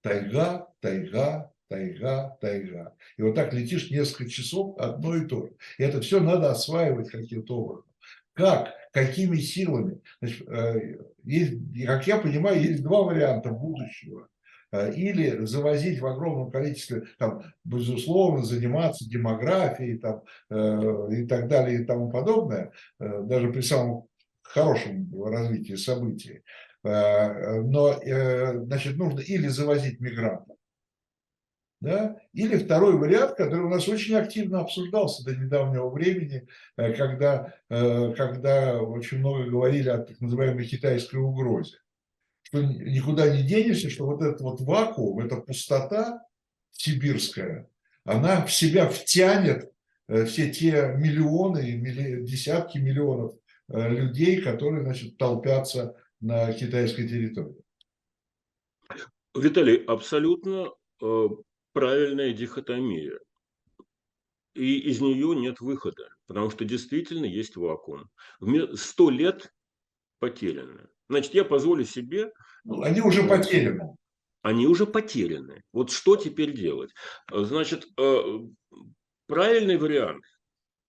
Тайга, тайга, тайга, тайга. И вот так летишь несколько часов, одно и то же. И это все надо осваивать каким-то образом. Как? Какими силами? Значит, э, есть, как я понимаю, есть два варианта будущего. Э, или завозить в огромном количестве, там, безусловно, заниматься демографией там, э, и так далее и тому подобное, даже при самом хорошем развитии событий. Но, значит, нужно или завозить мигрантов, да? Или второй вариант, который у нас очень активно обсуждался до недавнего времени, э, когда, э, когда очень много говорили о так называемой китайской угрозе. Что никуда не денешься, что вот этот вот вакуум, эта пустота сибирская, она в себя втянет э, все те миллионы, десятки миллионов людей, которые значит, толпятся на китайской территории. Виталий, абсолютно правильная дихотомия. И из нее нет выхода, потому что действительно есть вакуум. Сто лет потеряно. Значит, я позволю себе... Ну, они уже потеряны. Они уже потеряны. Вот что теперь делать? Значит, э, правильный вариант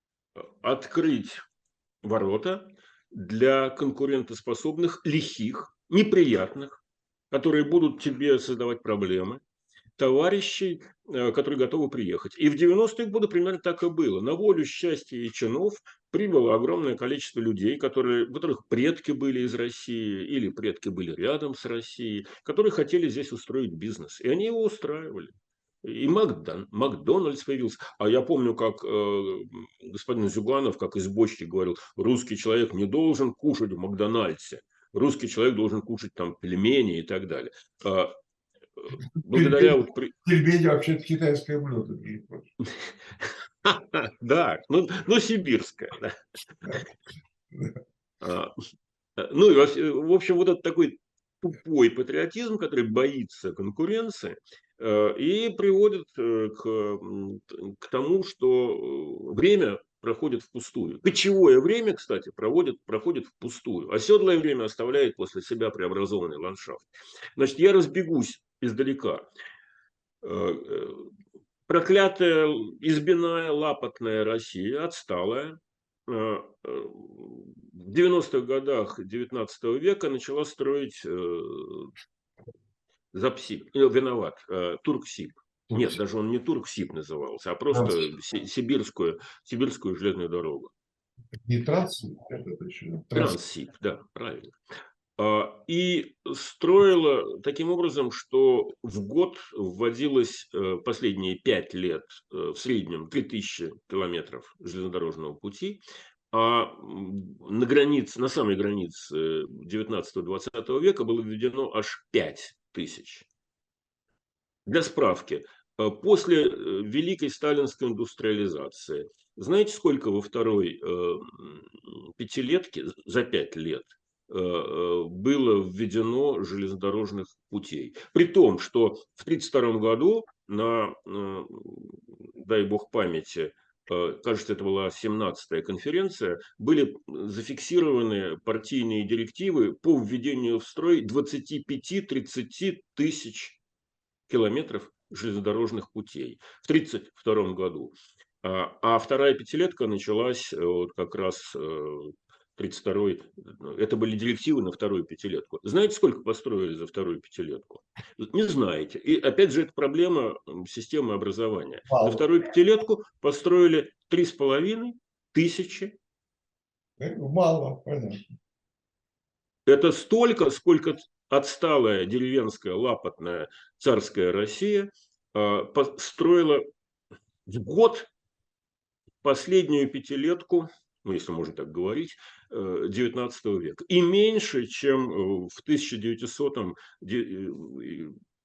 – открыть ворота для конкурентоспособных, лихих, неприятных, которые будут тебе создавать проблемы, товарищей, э, которые готовы приехать. И в 90-е годы примерно так и было. На волю счастья и чинов прибыло огромное количество людей, которые, у которых предки были из России или предки были рядом с Россией, которые хотели здесь устроить бизнес. И они его устраивали. И Макдон, Макдональдс появился. А я помню, как э, господин Зюганов, как из бочки говорил, русский человек не должен кушать в Макдональдсе. Русский человек должен кушать там пельмени и так далее. А благодаря... Пельмени вообще-то китайское блюдо. Да, ну, ну сибирское. А, ну, в общем, вот этот такой тупой патриотизм, который боится конкуренции, э, и приводит э, к, к тому, что время проходит впустую. Кочевое время, кстати, проводит, проходит впустую. Оседлое время оставляет после себя преобразованный ландшафт. Значит, я разбегусь издалека. Э, э, проклятая, избяная, лапотная Россия, отсталая, э, в 90-х годах 19 века начала строить Запсиб, виноват, Турксиб. Нет, даже он не Турксиб назывался, а просто сибирскую, сибирскую железную дорогу. Не Транссиб. Транссиб, да, правильно. А, и строила таким образом, что в год вводилось э, последние пять лет э, в среднем 3000 километров железнодорожного пути, а на границе, на самой границе 19-20 века было введено аж 5000. Для справки, э, после Великой Сталинской индустриализации, знаете, сколько во второй пятилетке за пять лет было введено железнодорожных путей. При том, что в 1932 году на, э, дай бог памяти, кажется, это была 17-я конференция, были зафиксированы партийные директивы по введению в строй 25-30 тысяч километров железнодорожных путей в 1932 году. А, а вторая пятилетка началась вот как раз 32-й, это были директивы на вторую пятилетку. Знаете, сколько построили за вторую пятилетку? Не знаете. И опять же, это проблема системы образования. Мало. За вторую пятилетку построили три с половиной тысячи. Мало, понятно. Это столько, сколько отсталая деревенская лапотная царская Россия а, построила в год последнюю пятилетку ну, если можно так говорить, XIX э, века. И меньше, чем э, в 1900 э,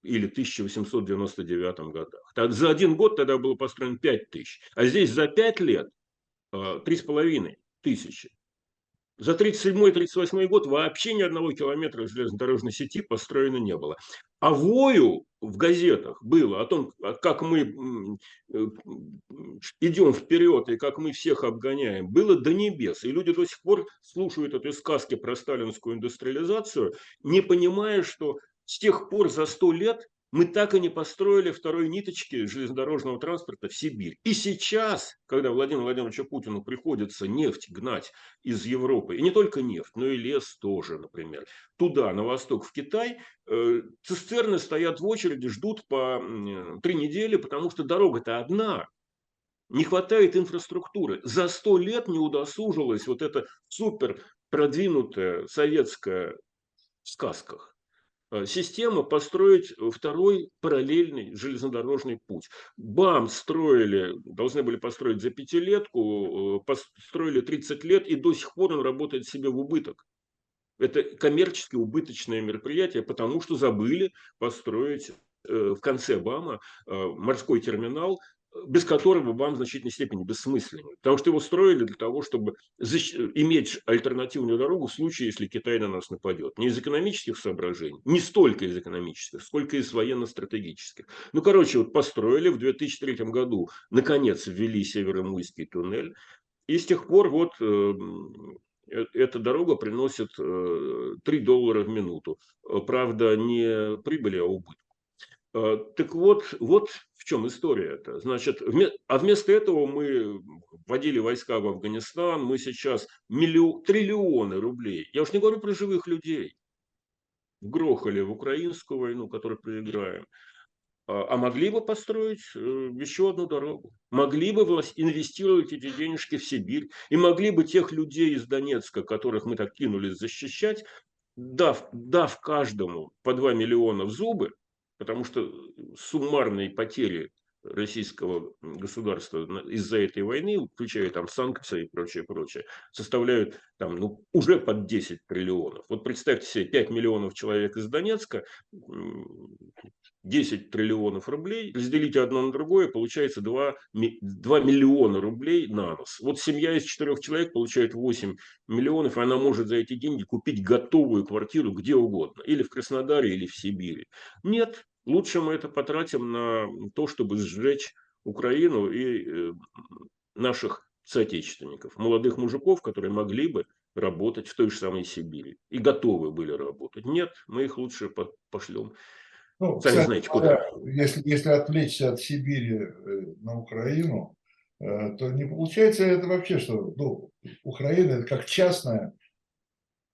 или 1899 годах. За один год тогда было построено 5 тысяч, а здесь за 5 лет 3,5 тысячи. За 1937-1938 год вообще ни одного километра железнодорожной сети построено не было. А вою в газетах было о том, а как мы э, идем вперед и как мы всех обгоняем, было до небес. И люди до сих пор слушают эти сказки про сталинскую индустриализацию, не понимая, что с тех пор за сто лет мы так и не построили второй ниточки железнодорожного транспорта в Сибирь. И сейчас, когда Владимиру Владимировичу Путину приходится нефть гнать из Европы, и не только нефть, но и лес тоже, например, туда, на восток, в Китай, э, цистерны стоят в очереди, ждут по три недели, потому что дорога-то одна, не хватает инфраструктуры. За сто лет не удосужилась вот эта супер продвинутая советская в сказках система построить второй параллельный железнодорожный путь. БАМ строили, должны были построить за пятилетку, э, построили 30 лет, и до сих пор он работает себе в убыток. Это коммерчески убыточное мероприятие, потому что забыли построить э, в конце БАМа морской терминал без которого вам в значительной степени бессмысленный. Потому что его строили для того, чтобы иметь альтернативную дорогу в случае, если Китай на нас нападет. Не из экономических соображений, не столько из экономических, сколько из военно-стратегических. Ну, короче, вот построили в 2003 году, наконец, ввели Северомуйский туннель, и с тех пор вот э, э, эта дорога приносит 3 э, доллара в минуту. Правда, не прибыли, а убыток. Так вот, вот в чем история это? Значит, а вместо этого мы вводили войска в Афганистан, мы сейчас миллион, триллионы рублей, я уж не говорю про живых людей, вгрохали в украинскую войну, которую проиграем, а, а могли бы построить э, еще одну дорогу, могли бы инвестировать эти денежки в Сибирь, и могли бы тех людей из Донецка, которых мы так кинулись защищать, дав, дав каждому по 2 миллиона в зубы, потому что суммарные потери российского государства из-за этой войны, включая там санкции и прочее, прочее, составляют там, ну, уже под 10 триллионов. Вот представьте себе, 5 миллионов человек из Донецка, 10 триллионов рублей, разделите одно на другое, получается 2, 2 миллиона рублей на нос. Вот семья из четырех человек получает 8 миллионов, и она может за эти деньги купить готовую квартиру где угодно, или в Краснодаре, или в Сибири. Нет, лучше мы это потратим на то, чтобы сжечь Украину и э, наших соотечественников, молодых мужиков, которые могли бы работать в той же самой Сибири и готовы были работать. Нет, мы их лучше пошлем ну, Сами кстати, знаете, куда. Если, если отвлечься от Сибири э, на Украину, э, то не получается это вообще, что ну, Украина это как частная,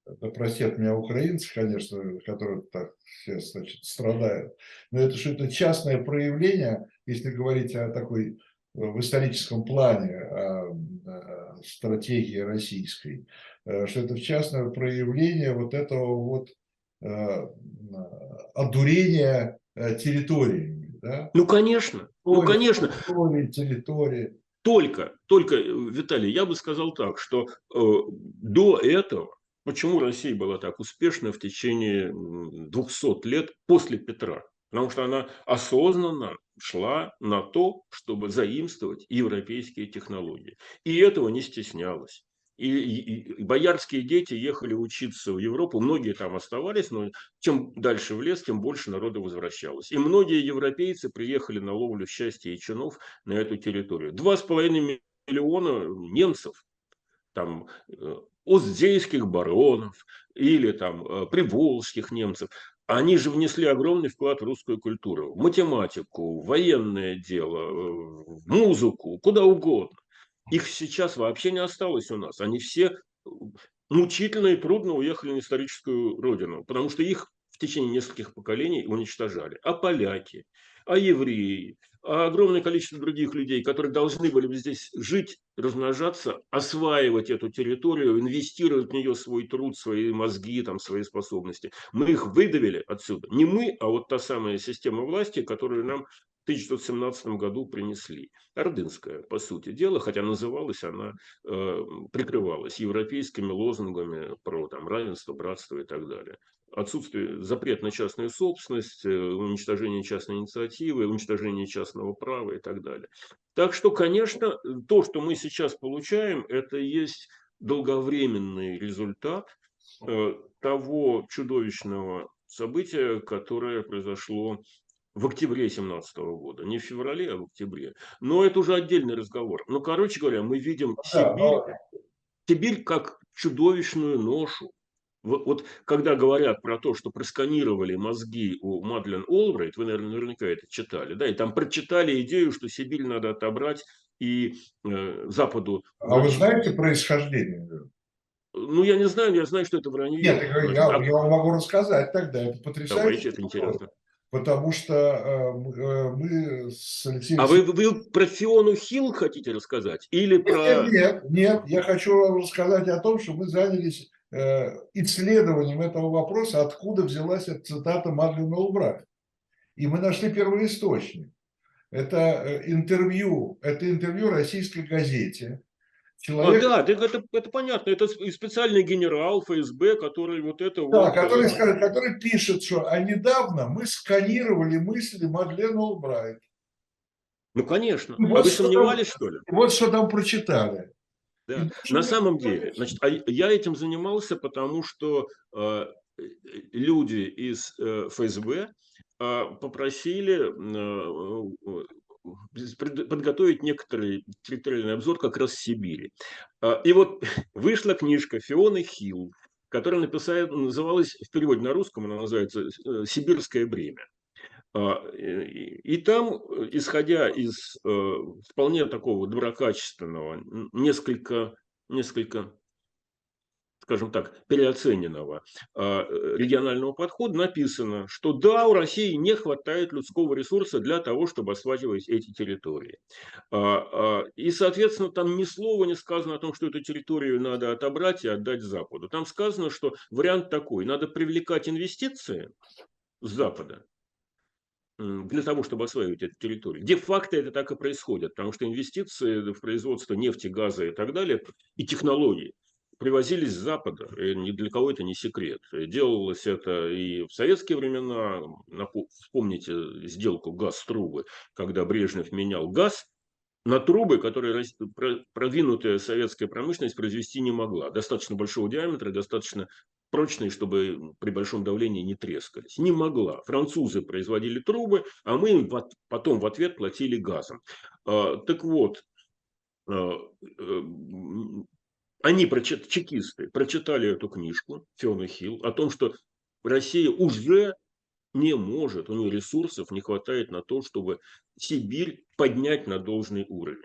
это простят меня украинцы, конечно, которые так сейчас значит, страдают, но это что это частное проявление, если говорить о такой э, в историческом плане о, о стратегии российской, что это в частное проявление вот этого вот Э, одурения э, территориями. Да? Ну, конечно. Ну, конечно. Территории, территории. Только, только, э, Виталий, я бы сказал так, что э, до этого, почему Россия была так успешна в течение 200 лет после Петра? Потому что она осознанно шла на то, чтобы заимствовать европейские технологии. И этого не стеснялась. И, и, и боярские дети ехали учиться в Европу, многие там оставались, но чем дальше в лес, тем больше народа возвращалось. И многие европейцы приехали на ловлю счастья и чинов на эту территорию. Два с половиной миллиона немцев, там, э, оздейских баронов или там э, приволжских немцев, они же внесли огромный вклад в русскую культуру, в математику, в военное дело, э, в музыку, куда угодно. Их сейчас вообще не осталось у нас. Они все мучительно и трудно уехали на историческую родину, потому что их в течение нескольких поколений уничтожали. А поляки, а евреи, огромное количество других людей, которые должны были бы здесь жить, размножаться, осваивать эту территорию, инвестировать в нее свой труд, свои мозги, там, свои способности. Мы их выдавили отсюда. Не мы, а вот та самая система власти, которую нам 1917 году принесли. Ордынская, по сути дела, хотя называлась она, э, прикрывалась европейскими лозунгами про там, равенство, братство и так далее. Отсутствие, запрет на частную собственность, э, уничтожение частной инициативы, уничтожение частного права и так далее. Так что, конечно, то, что мы сейчас получаем, это есть долговременный результат э, того чудовищного события, которое произошло в октябре 2017 года, не в феврале, а в октябре. Но это уже отдельный разговор. Но, короче говоря, мы видим Сибирь, Сибирь как чудовищную ношу, Вот, вот когда говорят про то, что просканировали мозги у Мадлен Олбрайт, вы, наверное, наверняка это читали, да, и там прочитали идею, что Сибирь надо отобрать и э, Западу. А вы знаете происхождение? Ну, я не знаю, я знаю, что это вранье. Нет, я, я, а... я вам могу рассказать тогда, это потрясающе. Давайте, это интересно. Потому что э, э, мы с Алексеем... А вы, вы про Фиону Хилл хотите рассказать? Или про... Нет, нет, нет, я хочу вам рассказать о том, что мы занялись исследованием этого вопроса, откуда взялась эта цитата Мадлена Улбрайт. И мы нашли первый источник. Это интервью, это интервью российской газете, Человек... А, да, это, это понятно. Это специальный генерал ФСБ, который вот это да, вот... Который, э, скажет, который пишет, что а недавно мы сканировали мысли Мадлен Олбрайт. Ну, конечно. Вот а вы сомневались, там, что ли? Вот что там прочитали. Да. На самом деле, значит, а я этим занимался, потому что э, люди из э, ФСБ э, попросили э, подготовить некоторый территориальный обзор как раз Сибири. А, и вот вышла книжка Фионы Хилл, которая написала, называлась в переводе на русском, она называется э, «Сибирское бремя». А, и там, исходя из э, вполне такого доброкачественного, несколько, несколько скажем так, переоцененного а, регионального подхода написано, что да, у России не хватает людского ресурса для того, чтобы осваивать эти территории. А, и, соответственно, там ни слова не сказано о том, что эту территорию надо отобрать и отдать Западу. Там сказано, что вариант такой, надо привлекать инвестиции с Запада, для того, чтобы осваивать эту территорию. Де-факто это так и происходит, потому что инвестиции в производство нефти, газа и так далее, и технологии – привозились с Запада, и ни для кого это не секрет. Делалось это и в советские времена, вспомните сделку газ-трубы, когда Брежнев менял газ на трубы, которые продвинутая советская промышленность произвести не могла. Достаточно большого диаметра, достаточно прочные, чтобы при большом давлении не трескались. Не могла. Французы производили трубы, а мы им потом в ответ платили газом. А, так вот, а, э, они, чекисты, прочитали эту книжку Фиона Хилл о том, что Россия уже не может, у нее ресурсов не хватает на то, чтобы Сибирь поднять на должный уровень.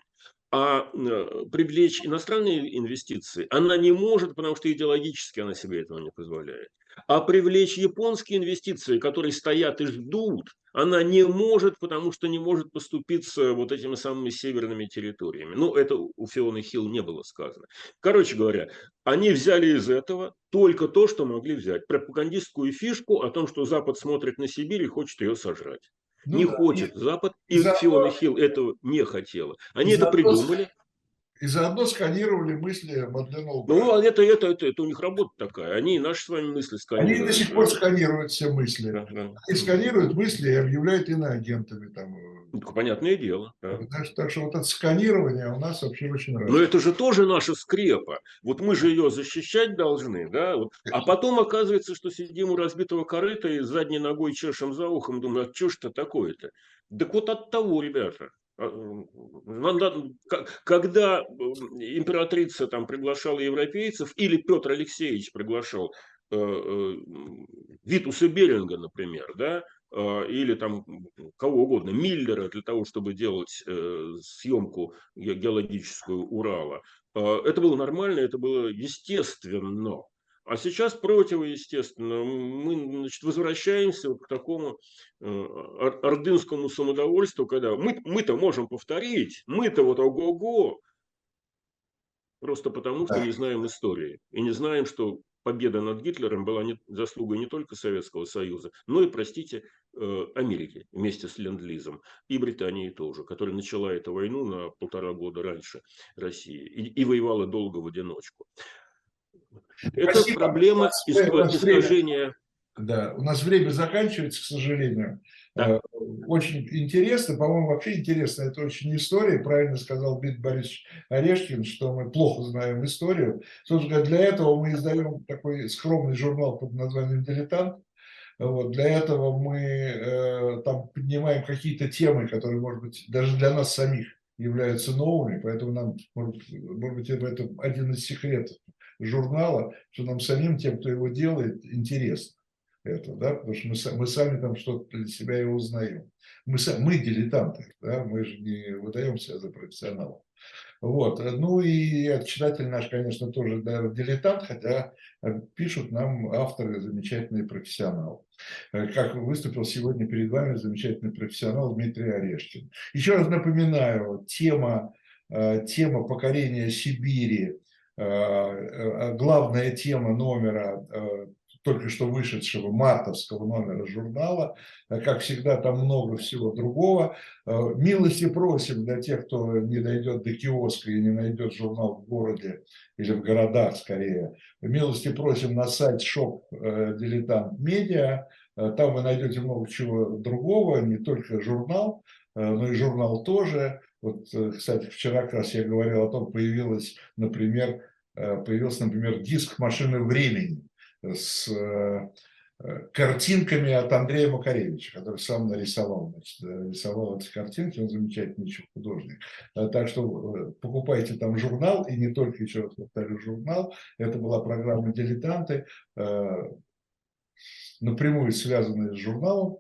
А э, привлечь иностранные инвестиции она не может, потому что идеологически она себе этого не позволяет. А привлечь японские инвестиции, которые стоят и ждут, она не может, потому что не может поступиться вот этими самыми северными территориями. Ну, это у Фионы Хилл не было сказано. Короче говоря, они взяли из этого только то, что могли взять. Пропагандистскую фишку о том, что Запад смотрит на Сибирь и хочет ее сожрать. Ну, не да, хочет Запад, и Фиона Хилл этого не хотела. Они это придумали. И заодно сканировали мысли Мадлен Ну, а это, это, это, это у них работа такая. Они и наши с вами мысли сканируют. Они до сих пор сканируют все мысли. Да, да. Они сканируют мысли и объявляют иноагентами. Там. Ну, понятное дело. Да. Так, так что вот это сканирование у нас вообще очень нравится. Но это же тоже наша скрепа. Вот мы же ее защищать должны, да? Вот. А потом оказывается, что сидим у разбитого корыта и задней ногой чешем за ухом, думаю, а что ж это такое-то? Так вот от того, ребята. А, когда императрица там приглашала европейцев, или Петр Алексеевич приглашал э, э, Витуса Беринга, например, да, э, или там кого угодно, Миллера для того, чтобы делать съемку геологическую Урала. Это было нормально, это было естественно. А сейчас противоестественно. Мы значит, возвращаемся вот к такому э, ордынскому самодовольству, когда мы, мы-то можем повторить, мы-то вот ого-го, просто потому что не знаем истории. И не знаем, что победа над Гитлером была не, заслугой не только Советского Союза, но и, простите, э, Америки вместе с Ленд-Лизом. И Британии тоже, которая начала эту войну на полтора года раньше России и, и воевала долго в одиночку. Это Спасибо. проблема искажения. Да, у нас время заканчивается, к сожалению. Да. Э, очень интересно, по-моему, вообще интересно, это очень история, правильно сказал Дмитрий Борисович Орешкин, что мы плохо знаем историю. Собственно, для этого мы издаем такой скромный журнал под названием «Дилетант», вот, для этого мы э, там поднимаем какие-то темы, которые, может быть, даже для нас самих являются новыми, поэтому нам, может, может быть, это один из секретов журнала, что нам самим, тем, кто его делает, интересно это, да, потому что мы, мы сами там что-то для себя и узнаем. Мы, мы дилетанты, да, мы же не выдаем себя за профессионалов. Вот. Ну и читатель наш, конечно, тоже наверное, дилетант, хотя э, пишут нам авторы замечательные профессионалы. Э, Как выступил сегодня перед вами замечательный профессионал Дмитрий Орешкин. Еще раз напоминаю, тема, э, тема покорения Сибири, э, э, главная тема номера э, только что вышедшего мартовского номера журнала. Э, Как всегда, там много всего другого. Э, Милости просим для тех, кто не дойдет до киоска и не найдет журнал в городе или в городах скорее. Милости просим на сайт shop Дилетант Медиа. Э, Там вы найдете много чего другого, не только журнал, но и журнал тоже. Вот, кстати, вчера как раз я говорил о том, появилась, например, появился, например, диск машины времени с э, картинками от Андрея Макаревича, который сам нарисовал, значит, э, рисовал эти картинки, он замечательный еще художник. Э, Так что покупайте там журнал, и не только, еще раз повторю, журнал. Это была программа «Дилетанты», напрямую связанная с журналом,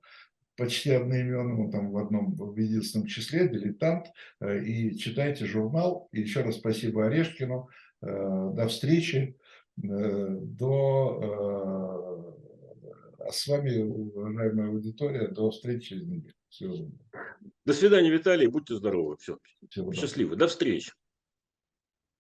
почти одноименным, там в одном в единственном числе, дилетант, и читайте журнал. И еще раз спасибо Орешкину. До встречи. Э, До... А с вами, уважаемая аудитория, до встречи через неделю. Всего. До свидания, Виталий. Будьте здоровы. Все. Всего. Счастливы. До встречи.